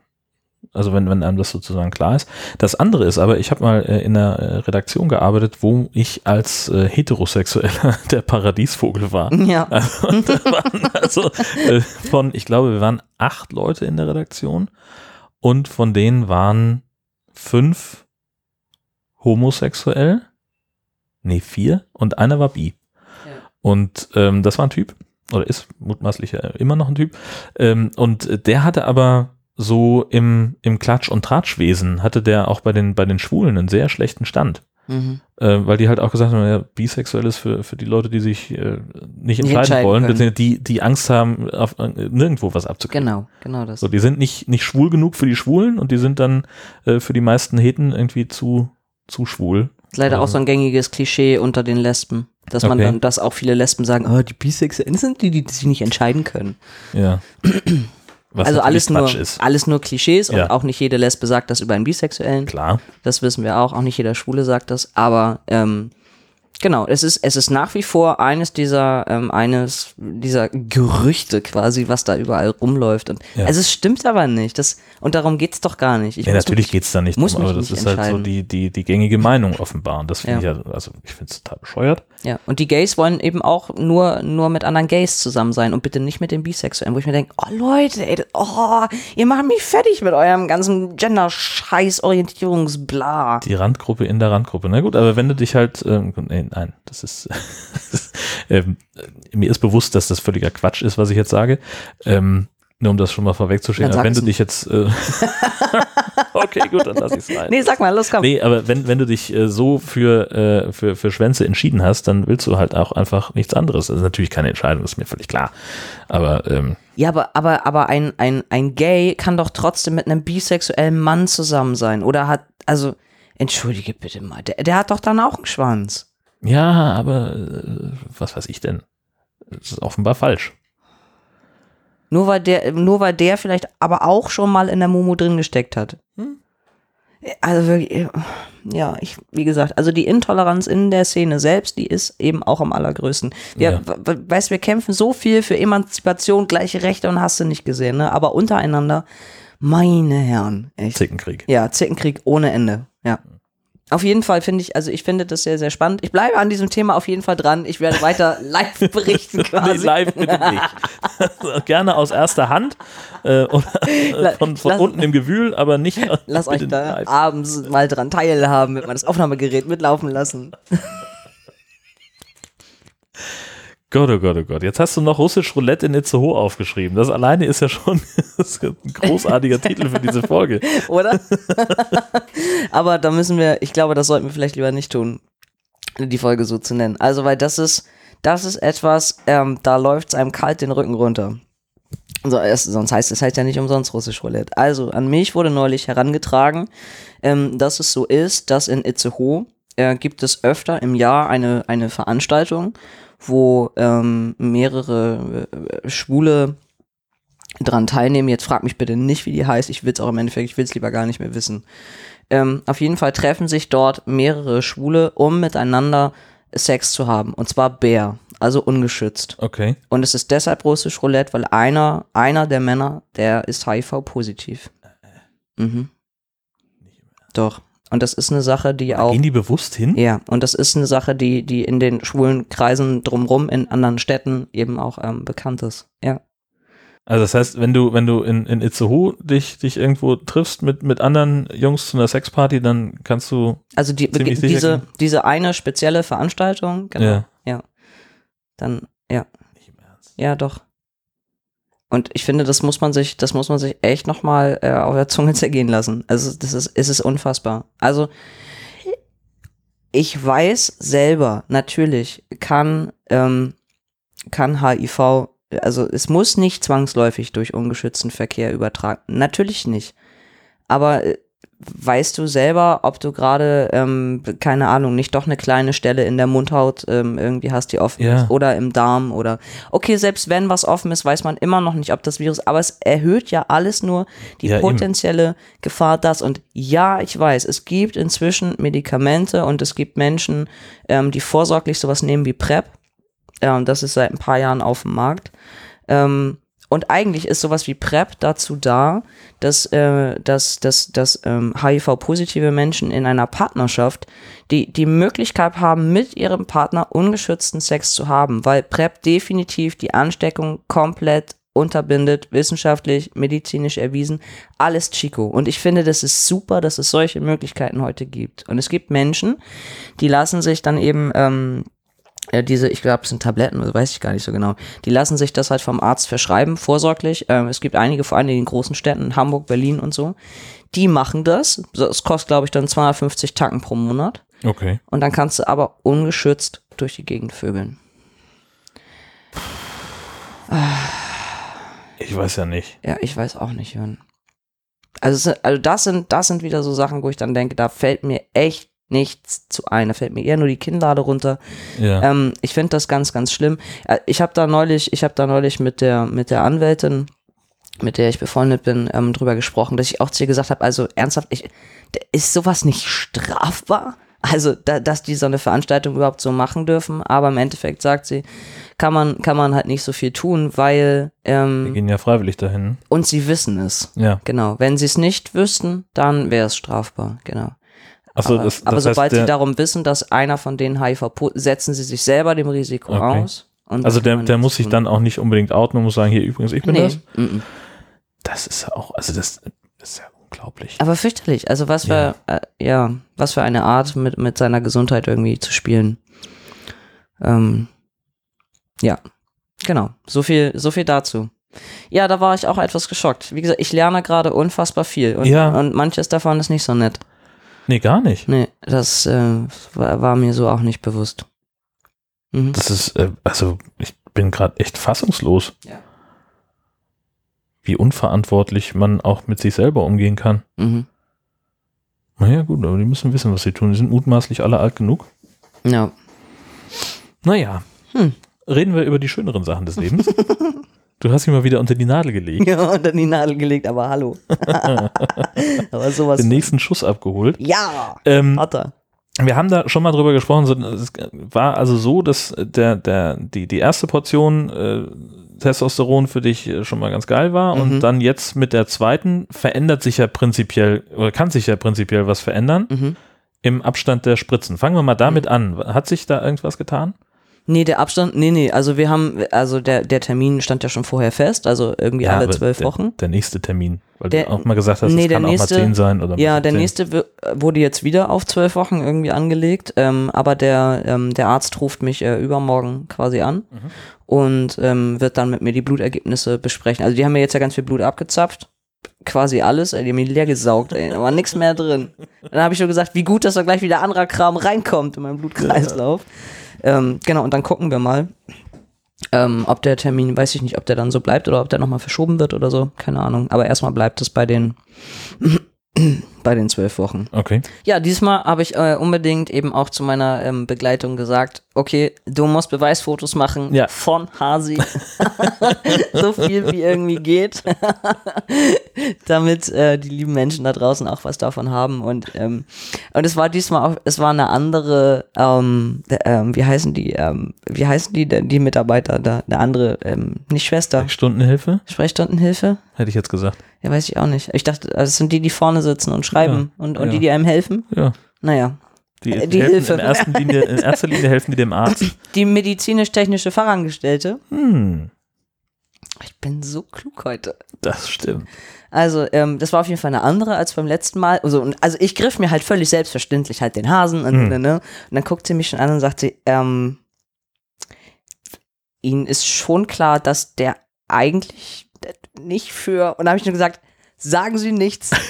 also wenn, wenn einem das sozusagen klar ist. Das andere ist aber, ich habe mal äh, in einer äh, Redaktion gearbeitet, wo ich als äh, Heterosexueller <laughs> der Paradiesvogel war. <laughs> Ja. Also, und da waren also äh, von, ich glaube, wir waren acht Leute in der Redaktion und von denen waren fünf homosexuell, nee, vier und einer war bi. Ja. Und ähm, das war ein Typ, oder ist mutmaßlich ja immer noch ein Typ. Ähm, und äh, der hatte aber so im, im Klatsch- und Tratschwesen, hatte der auch bei den, bei den Schwulen einen sehr schlechten Stand. Mhm. Äh, weil die halt auch gesagt haben, ja, bisexuell ist für, für die Leute, die sich äh, nicht entscheiden entscheiden wollen, können. die, die Angst haben, auf, äh, nirgendwo was abzukriegen. Genau, genau das. So, die sind nicht, nicht schwul genug für die Schwulen und die sind dann äh, für die meisten Heten irgendwie zu, zu schwul. ist leider auch also- so ein gängiges Klischee unter den Lesben. Dass man Okay. dann, dass auch viele Lesben sagen, oh, die Bisexuellen sind die, die sich nicht entscheiden können. Ja. <clears throat> Was also alles nur, ist. alles nur Klischees Ja. und auch nicht jede Lesbe sagt das über einen Bisexuellen. Klar. Das wissen wir auch. Auch nicht jeder Schwule sagt das. Aber ähm, Genau, es ist, es ist nach wie vor eines dieser, ähm, eines dieser Gerüchte quasi, was da überall rumläuft. Und Ja. also es stimmt aber nicht. Das, und darum geht's doch gar nicht. Ich ja, natürlich mich- geht's da nicht muss drum, aber das ist halt so die, die, die gängige Meinung offenbar. Und das finde ich ja, also ich finde es total bescheuert. Ja, und die Gays wollen eben auch nur, nur mit anderen Gays zusammen sein und bitte nicht mit den Bisexuellen, wo ich mir denke, oh Leute, ey, oh, ihr macht mich fertig mit eurem ganzen Gender-Scheiß-Orientierungsbla. Die Randgruppe in der Randgruppe. Na gut, aber wenn du dich halt, ähm, nee, nein, das ist, <laughs> ähm, äh, mir ist bewusst, dass das völliger Quatsch ist, was ich jetzt sage. Ähm, nur um das schon mal vorwegzuschicken. Wenn du dich jetzt, äh, <laughs> okay, gut, dann lass ich es rein. <laughs> Nee, sag mal, los, komm. Nee, aber wenn, wenn du dich äh, so für, äh, für, für Schwänze entschieden hast, dann willst du halt auch einfach nichts anderes. Also natürlich keine Entscheidung, ist mir völlig klar. Aber ähm, Ja, aber, aber, aber ein, ein, ein Gay kann doch trotzdem mit einem bisexuellen Mann zusammen sein. Oder hat, also, entschuldige bitte mal, der, der hat doch dann auch einen Schwanz. ja, aber äh, was weiß ich denn? Das ist offenbar falsch. Nur weil der, nur weil der vielleicht aber auch schon mal in der Momo drin gesteckt hat. Also wirklich, ja, ich, wie gesagt, also die Intoleranz in der Szene selbst, die ist eben auch am allergrößten. Wir, Ja. weißt, wir kämpfen so viel für Emanzipation, gleiche Rechte und hast du nicht gesehen, ne? Aber untereinander, meine Herren, echt. Zickenkrieg. Ja, Zickenkrieg ohne Ende. Ja. Auf jeden Fall finde ich, also ich finde das sehr, sehr spannend. Ich bleibe an diesem Thema auf jeden Fall dran. Ich werde weiter <laughs> live berichten Nee, quasi. live bitte nicht. Gerne aus erster Hand äh, oder <laughs> äh, von, von Lass- unten im Gewühl, aber nicht. <laughs> Lass euch da live. abends mal dran teilhaben, wird man das Aufnahmegerät mitlaufen lassen. Gott, oh Gott, oh Gott. Jetzt hast du noch russisch Roulette in Itzehoe aufgeschrieben. Das alleine ist ja schon <laughs> ist ein großartiger Titel für diese Folge. <laughs> Oder? <laughs> Aber da müssen wir, ich glaube, das sollten wir vielleicht lieber nicht tun, die Folge so zu nennen. Also, weil das ist, das ist etwas, ähm, da läuft es einem kalt den Rücken runter. So, es, sonst heißt es heißt ja nicht umsonst russisch Roulette. Also, an mich wurde neulich herangetragen, ähm, dass es so ist, dass in Itzehoe äh, gibt es öfter im Jahr eine, eine Veranstaltung, wo ähm, mehrere äh, Schwule dran teilnehmen. Jetzt frag mich bitte nicht, wie die heißt. Ich will es auch im Endeffekt, ich will es lieber gar nicht mehr wissen. Ähm, auf jeden Fall treffen sich dort mehrere Schwule, um miteinander Sex zu haben. Und zwar bär, also ungeschützt. Okay. Und es ist deshalb russisch Roulette, weil einer, einer der Männer, der ist HIV-positiv. Mhm. Doch. Und das ist eine Sache, die auch. Gehen die bewusst hin? Ja, und das ist eine Sache, die, die in den schwulen Kreisen drumrum in anderen Städten eben auch ähm, bekannt ist. Ja. Also das heißt, wenn du, wenn du in, in Itzehoe dich, dich irgendwo triffst mit, mit anderen Jungs zu einer Sexparty, dann kannst du. Also die, diese, gehen. diese eine spezielle Veranstaltung, genau. Ja. Ja. Dann, ja. Ja, doch. Und ich finde, das muss man sich, das muss man sich echt nochmal äh, auf der Zunge zergehen lassen. Also das ist, es ist unfassbar. Also ich weiß selber, natürlich kann, ähm, kann HIV, also es muss nicht zwangsläufig durch ungeschützten Verkehr übertragen. Natürlich nicht. Aber äh, weißt du selber, ob du gerade, ähm, keine Ahnung, nicht doch eine kleine Stelle in der Mundhaut ähm, irgendwie hast, die offen Ja. ist oder im Darm oder okay, selbst wenn was offen ist, weiß man immer noch nicht, ob das Virus, aber es erhöht ja alles nur die Ja, eben. potenzielle Gefahr, das und ja, ich weiß, es gibt inzwischen Medikamente und es gibt Menschen, ähm, die vorsorglich sowas nehmen wie PrEP. Ähm, das ist seit ein paar Jahren auf dem Markt. Ähm, und eigentlich ist sowas wie PrEP dazu da, dass, äh, dass, dass, dass ähm, HIV-positive Menschen in einer Partnerschaft die, die Möglichkeit haben, mit ihrem Partner ungeschützten Sex zu haben, weil PrEP definitiv die Ansteckung komplett unterbindet, wissenschaftlich, medizinisch erwiesen, alles Chico. Und ich finde, das ist super, dass es solche Möglichkeiten heute gibt. Und es gibt Menschen, die lassen sich dann eben ähm, äh, diese, ich glaube, es sind Tabletten, weiß ich gar nicht so genau. Die lassen sich das halt vom Arzt verschreiben, vorsorglich. Ähm, es gibt einige, vor allem in den großen Städten, Hamburg, Berlin und so. Die machen das. Es kostet, glaube ich, dann 250 Tacken pro Monat. Okay. Und dann kannst du aber ungeschützt durch die Gegend vögeln. Ich weiß ja nicht. Ja, ich weiß auch nicht, Jörn. Also, also das sind, das sind wieder so Sachen, wo ich dann denke, da fällt mir echt nichts zu ein. Da fällt mir eher nur die Kinnlade runter. Ja. Ähm, ich finde das ganz, ganz schlimm. Äh, Ich habe da neulich, ich habe da neulich mit der mit der Anwältin, mit der ich befreundet bin, ähm, drüber gesprochen, dass ich auch zu ihr gesagt habe, also ernsthaft, ich, ist sowas nicht strafbar? also da, dass die so eine Veranstaltung überhaupt so machen dürfen, aber im Endeffekt sagt sie, kann man, kann man halt nicht so viel tun, weil Wir ähm, gehen ja freiwillig dahin. und sie wissen es. Ja. Genau. Wenn sie es nicht wüssten, dann wäre es strafbar, genau. Achso, aber das, aber das sobald heißt, sie darum wissen, dass einer von denen HIV setzen sie sich selber dem Risiko Okay. aus. Also der, der muss sich dann auch nicht unbedingt outen und muss sagen, hier übrigens, ich bin Nee. das. Das ist ja auch, also das, das ist ja unglaublich. Aber fürchterlich. Also was für, ja, äh, ja was für eine Art, mit, mit seiner Gesundheit irgendwie zu spielen. Ähm, ja, genau. So viel, so viel dazu. Ja, da war ich auch etwas geschockt. Wie gesagt, ich lerne gerade unfassbar viel. Und, Ja. und manches davon ist nicht so nett. Nee, gar nicht. Nee, das äh, war, war mir so auch nicht bewusst. Mhm. Das ist, äh, also ich bin gerade echt fassungslos. Ja. Wie unverantwortlich man auch mit sich selber umgehen kann. Mhm. Naja, gut, aber die müssen wissen, was sie tun. Die sind mutmaßlich alle alt genug. Ja. Naja. Hm. Reden wir über die schöneren Sachen des Lebens. <laughs> du hast ihn mal wieder unter die Nadel gelegt. <laughs> Ja, dann die Nadel gelegt, aber hallo. <laughs> aber sowas. Den nächsten Schuss abgeholt. Ja, Ähm, hat er. wir haben da schon mal drüber gesprochen. So, es war also so, dass der, der, die, die erste Portion äh, Testosteron für dich äh, schon mal ganz geil war. Mhm. Und dann jetzt mit der zweiten verändert sich ja prinzipiell oder kann sich ja prinzipiell was verändern Mhm. im Abstand der Spritzen. Fangen wir mal damit an. Hat sich da irgendwas getan? Nee, der Abstand, nee, nee, also wir haben, also der, der Termin stand ja schon vorher fest, also irgendwie alle aber zwölf der, Wochen. Der nächste Termin. Weil Der- du auch mal gesagt hast, nee, es kann nächste- auch mal zehn sein. Oder Ja, der 17. nächste wurde jetzt wieder auf zwölf Wochen irgendwie angelegt, ähm, aber der, ähm, der Arzt ruft mich äh, übermorgen quasi an Mhm. und ähm, wird dann mit mir die Blutergebnisse besprechen. Also die haben mir jetzt ja ganz viel Blut abgezapft. Quasi alles, ey, die haben mich leer gesaugt, ey, da war nichts mehr drin. Dann habe ich schon gesagt, wie gut, dass da gleich wieder anderer Kram reinkommt in meinen Blutkreislauf. Ähm, genau, und dann gucken wir mal, ähm, ob der Termin, weiß ich nicht, ob der dann so bleibt oder ob der nochmal verschoben wird oder so, keine Ahnung. Aber erstmal bleibt es bei den, <clears throat> bei den zwölf Wochen. Okay. Ja, diesmal habe ich äh, unbedingt eben auch zu meiner ähm, Begleitung gesagt, okay, du musst Beweisfotos machen Ja. von Hasi. <laughs> so viel wie irgendwie geht. <laughs> Damit äh, die lieben Menschen da draußen auch was davon haben. Und, ähm, und es war diesmal auch, es war eine andere, ähm, ähm, wie heißen die, ähm, wie heißen die denn, die Mitarbeiter da, eine andere, ähm, nicht Schwester, Stundenhilfe, Sprechstundenhilfe? hätte ich jetzt gesagt. Ja, weiß ich auch nicht. Ich dachte, also es sind die, die vorne sitzen und schreiben und, und ja. die, die einem helfen. Ja. Naja, Die, Äh, die helfen Hilfe. In, ersten Linie, in erster Linie helfen die dem Arzt. <laughs> die medizinisch-technische Fachangestellte. Hm, Ich bin so klug heute. das stimmt. Also, ähm, das war auf jeden Fall eine andere als beim letzten Mal. Also, also ich griff mir halt völlig selbstverständlich halt den Hasen und, Hm. ne, ne. und dann guckt sie mich schon an und sagt sie, ähm, Ihnen ist schon klar, dass der eigentlich nicht für, und da habe ich nur gesagt, sagen Sie nichts. <laughs>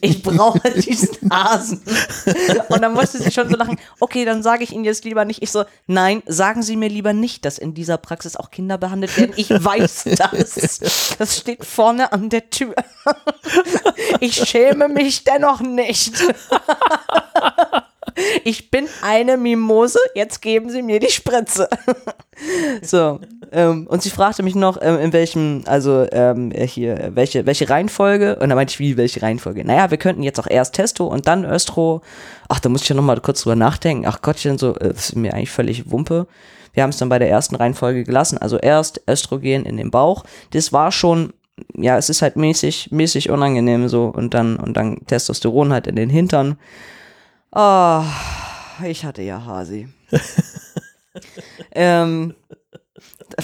Ich brauche diesen Hasen. Und dann musste sie schon so lachen, okay, dann sage ich Ihnen jetzt lieber nicht. Ich so, nein, sagen Sie mir lieber nicht, dass in dieser Praxis auch Kinder behandelt werden. Ich weiß das. Das steht vorne an der Tür. Ich schäme mich dennoch nicht. Ich bin eine Mimose, jetzt geben Sie mir die Spritze. <laughs> So, ähm, und sie fragte mich noch, ähm, in welchem, also ähm, äh, hier, welche, welche Reihenfolge? Und dann meinte ich, wie, welche Reihenfolge? Naja, wir könnten jetzt auch erst Testo und dann Östro. Ach, da muss ich ja nochmal kurz drüber nachdenken. Ach Gottchen, so, äh, das ist mir eigentlich völlig Wumpe. Wir haben es dann bei der ersten Reihenfolge gelassen, also erst Östrogen in den Bauch. Das war schon, ja, es ist halt mäßig, mäßig unangenehm so und dann, und dann Testosteron halt in den Hintern. Ah, ich hatte ja Hasi. <laughs> ähm,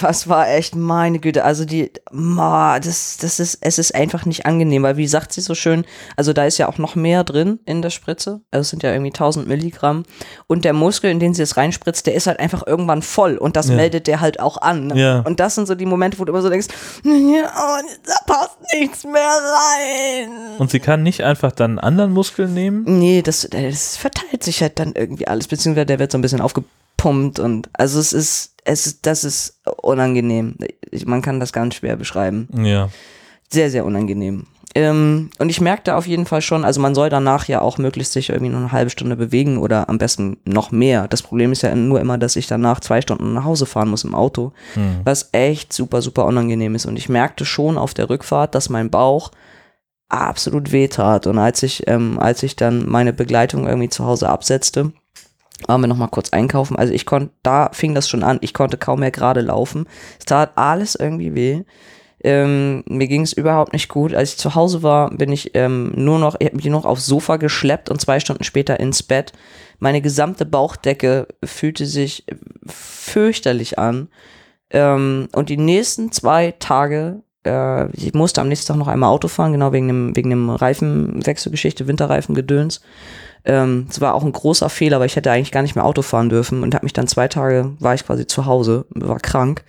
was war echt, meine Güte, also die, ma, das, das ist, es ist einfach nicht angenehm, weil wie sagt sie so schön, also da ist ja auch noch mehr drin in der Spritze, also es sind ja irgendwie 1000 Milligramm und der Muskel, in den sie es reinspritzt, der ist halt einfach irgendwann voll und das Ja. meldet der halt auch an. ne? Ja. Und das sind so die Momente, wo du immer so denkst, ja, oh, da passt nichts mehr rein. Und sie kann nicht einfach dann einen anderen Muskel nehmen? Nee, das, das verteilt sich halt dann irgendwie alles, beziehungsweise der wird so ein bisschen aufgepumpt und also es ist, es ist, das ist unangenehm. Man kann das ganz schwer beschreiben. Ja. Sehr, sehr unangenehm. Ähm, und ich merkte auf jeden Fall schon, also man soll danach ja auch möglichst sich irgendwie noch eine halbe Stunde bewegen oder am besten noch mehr. Das Problem ist ja nur immer, dass ich danach zwei Stunden nach Hause fahren muss im Auto, Hm. was echt super, super unangenehm ist. Und ich merkte schon auf der Rückfahrt, dass mein Bauch absolut wehtat. Und als ich, ähm, als ich dann meine Begleitung irgendwie zu Hause absetzte, waren wir noch mal kurz einkaufen. Also ich konnte, da fing das schon an. Ich konnte kaum mehr gerade laufen. Es tat alles irgendwie weh. Ähm, mir ging es überhaupt nicht gut. Als ich zu Hause war, bin ich ähm, nur noch, ich habe mich nur noch aufs Sofa geschleppt und zwei Stunden später ins Bett. Meine gesamte Bauchdecke fühlte sich fürchterlich an. Ähm, und die nächsten zwei Tage, äh, ich musste am nächsten Tag noch einmal Auto fahren, genau wegen dem, wegen dem Reifenwechselgeschichte, Winterreifengedöns. Ähm, es war auch ein großer Fehler, weil ich hätte eigentlich gar nicht mehr Auto fahren dürfen und habe mich dann zwei Tage, war ich quasi zu Hause, war krank.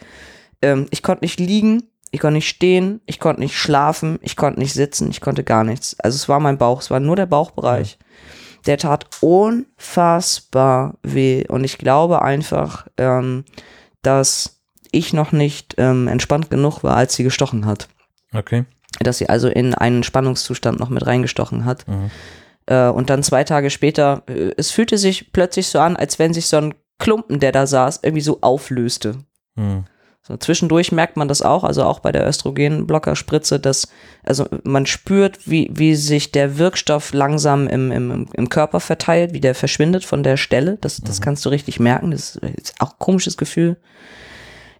Ähm, ich konnte nicht liegen, ich konnte nicht stehen, ich konnte nicht schlafen, ich konnte nicht sitzen, ich konnte gar nichts. Also es war mein Bauch, es war nur der Bauchbereich. Der tat unfassbar weh. Und ich glaube einfach, ähm, dass ich noch nicht ähm, entspannt genug war, als sie gestochen hat. Okay. Dass sie also in einen Spannungszustand noch mit reingestochen hat. Mhm. Äh, und dann zwei Tage später, äh, es fühlte sich plötzlich so an, als wenn sich so ein Klumpen, der da saß, irgendwie so auflöste. Mhm. So, zwischendurch merkt man das auch, also auch bei der Östrogenblockerspritze, dass, also man spürt, wie, wie sich der Wirkstoff langsam im, im, im Körper verteilt, wie der verschwindet von der Stelle. Das, das kannst du richtig merken. Das ist auch ein komisches Gefühl.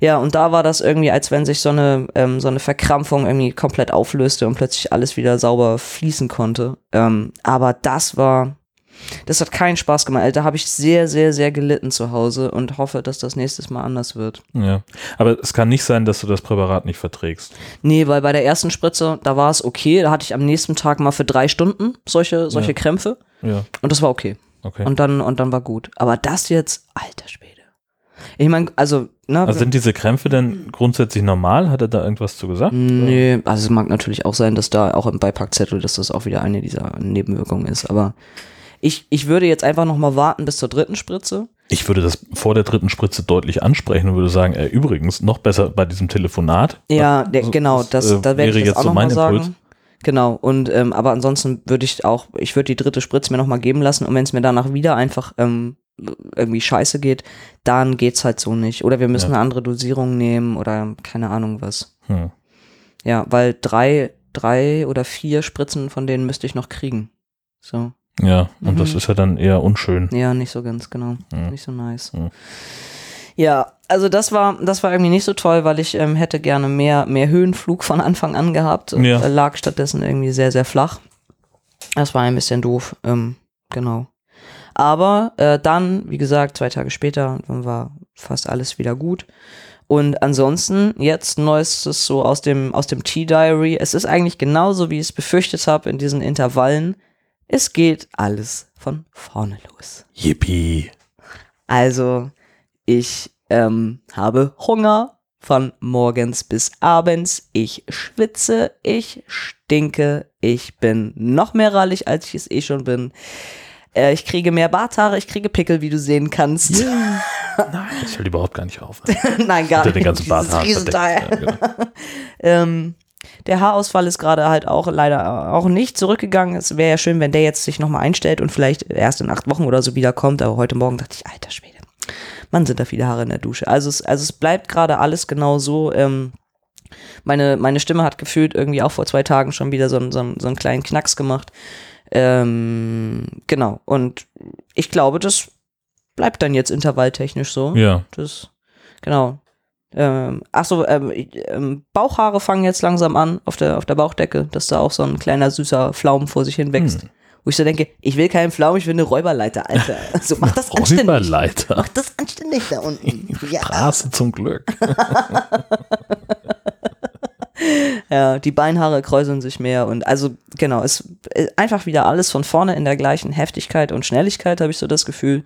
Ja, und da war das irgendwie, als wenn sich so eine, ähm, so eine Verkrampfung irgendwie komplett auflöste und plötzlich alles wieder sauber fließen konnte. Ähm, aber das war, das hat keinen Spaß gemacht. Also Da habe ich sehr, sehr, sehr gelitten zu Hause und hoffe, dass das nächstes Mal anders wird. Ja. Aber es kann nicht sein, dass du das Präparat nicht verträgst. Nee, weil bei der ersten Spritze, da war es okay. Da hatte ich am nächsten Tag mal für drei Stunden solche, solche Ja. Krämpfe Ja. und das war okay. Okay. Und dann, und dann war gut. Aber das jetzt, alter Schwede. Ich meine, also, ne? Also sind diese Krämpfe denn grundsätzlich normal? Hat er da irgendwas zu gesagt? Nee, also es mag natürlich auch sein, dass da auch im Beipackzettel, dass das auch wieder eine dieser Nebenwirkungen ist. Aber ich, ich würde jetzt einfach noch mal warten bis zur dritten Spritze. Ich würde das vor der dritten Spritze deutlich ansprechen und würde sagen, äh, übrigens, noch besser bei diesem Telefonat. Ja, der, Also, genau, das, äh, da werde wäre ich das jetzt auch so mein sagen. Impuls. Genau, und ähm, aber ansonsten würde ich auch, ich würde die dritte Spritze mir noch mal geben lassen und wenn es mir danach wieder einfach ähm, irgendwie scheiße geht, dann geht's halt so nicht. Oder wir müssen Ja. eine andere Dosierung nehmen oder keine Ahnung was. Hm. Ja, weil drei, drei oder vier Spritzen von denen müsste ich noch kriegen. So. Ja, und Mhm. das ist ja dann eher unschön. Ja, nicht so ganz, genau. Mhm. Nicht so nice. Mhm. Ja, also das war, das war irgendwie nicht so toll, weil ich ähm, hätte gerne mehr, mehr Höhenflug von Anfang an gehabt. und, Ja. äh, lag stattdessen irgendwie sehr, sehr flach. Das war ein bisschen doof, ähm, genau. Aber äh, dann, wie gesagt, zwei Tage später, dann war fast alles wieder gut. Und ansonsten, jetzt neuestes so aus dem, aus dem Tea-Diary. Es ist eigentlich genauso, wie ich es befürchtet habe in diesen Intervallen. Es geht alles von vorne los. Yippie. Also, ich ähm, habe Hunger von morgens bis abends. Ich schwitze, ich stinke, ich bin noch mehr rallig, als ich es eh schon bin. Äh, ich kriege mehr Barthaare, ich kriege Pickel, wie du sehen kannst. <laughs> Nein, das fällt überhaupt gar nicht auf. <laughs> Nein, gar nicht. den ganzen Dieses Barthaaren Riesenteil. verdeckt. Ja, genau. <laughs> Ähm, der Haarausfall ist gerade halt auch leider auch nicht zurückgegangen. Es wäre ja schön, wenn der jetzt sich nochmal einstellt und vielleicht erst in acht Wochen oder so wiederkommt. Aber heute Morgen dachte ich, alter Schwede, Mann, sind da viele Haare in der Dusche. Also es, also es bleibt gerade alles genau so. Ähm, meine, meine Stimme hat gefühlt irgendwie auch vor zwei Tagen schon wieder so, so, einen- so einen kleinen Knacks gemacht. Ähm, genau. Und ich glaube, das bleibt dann jetzt intervalltechnisch so. ja. Das, genau. Ähm, ach so, ähm, ähm, Bauchhaare fangen jetzt langsam an auf der, auf der Bauchdecke, dass da auch so ein kleiner süßer Pflaum vor sich hin wächst. Hm. Wo ich so denke, ich will keinen Pflaum, ich will eine Räuberleiter, Alter. <laughs> So, mach das anständig. Räuberleiter. Mach das anständig da unten. <laughs> Ja. Straße zum Glück. <laughs> ja, die Beinhaare kräuseln sich mehr und also, genau, es äh, einfach wieder alles von vorne in der gleichen Heftigkeit und Schnelligkeit, habe ich so das Gefühl.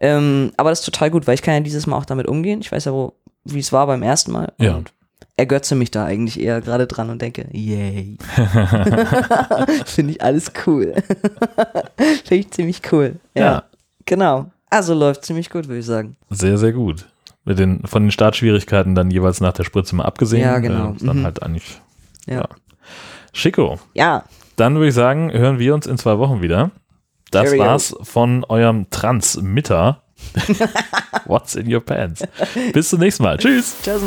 Ähm, aber das ist total gut, weil ich kann ja dieses Mal auch damit umgehen. Ich weiß ja, wo, wie es war beim ersten Mal. Ja. Und ergötze mich da eigentlich eher gerade dran und denke, yay. <laughs> Finde ich alles cool. <laughs> Finde ich ziemlich cool. Ja, Ja. Genau. Also läuft ziemlich gut, würde ich sagen. Sehr, sehr gut. Mit den, von den Startschwierigkeiten dann jeweils nach der Spritze mal abgesehen. Ja, genau. Äh, dann Mhm. halt eigentlich. Ja. Ja. Schicko. Ja. Dann würde ich sagen, hören wir uns in zwei Wochen wieder. Das Cheerio. war's von eurem Transmitter. <laughs> What's in your pants? Bis zum nächsten Mal. Tschüss. Tschüss.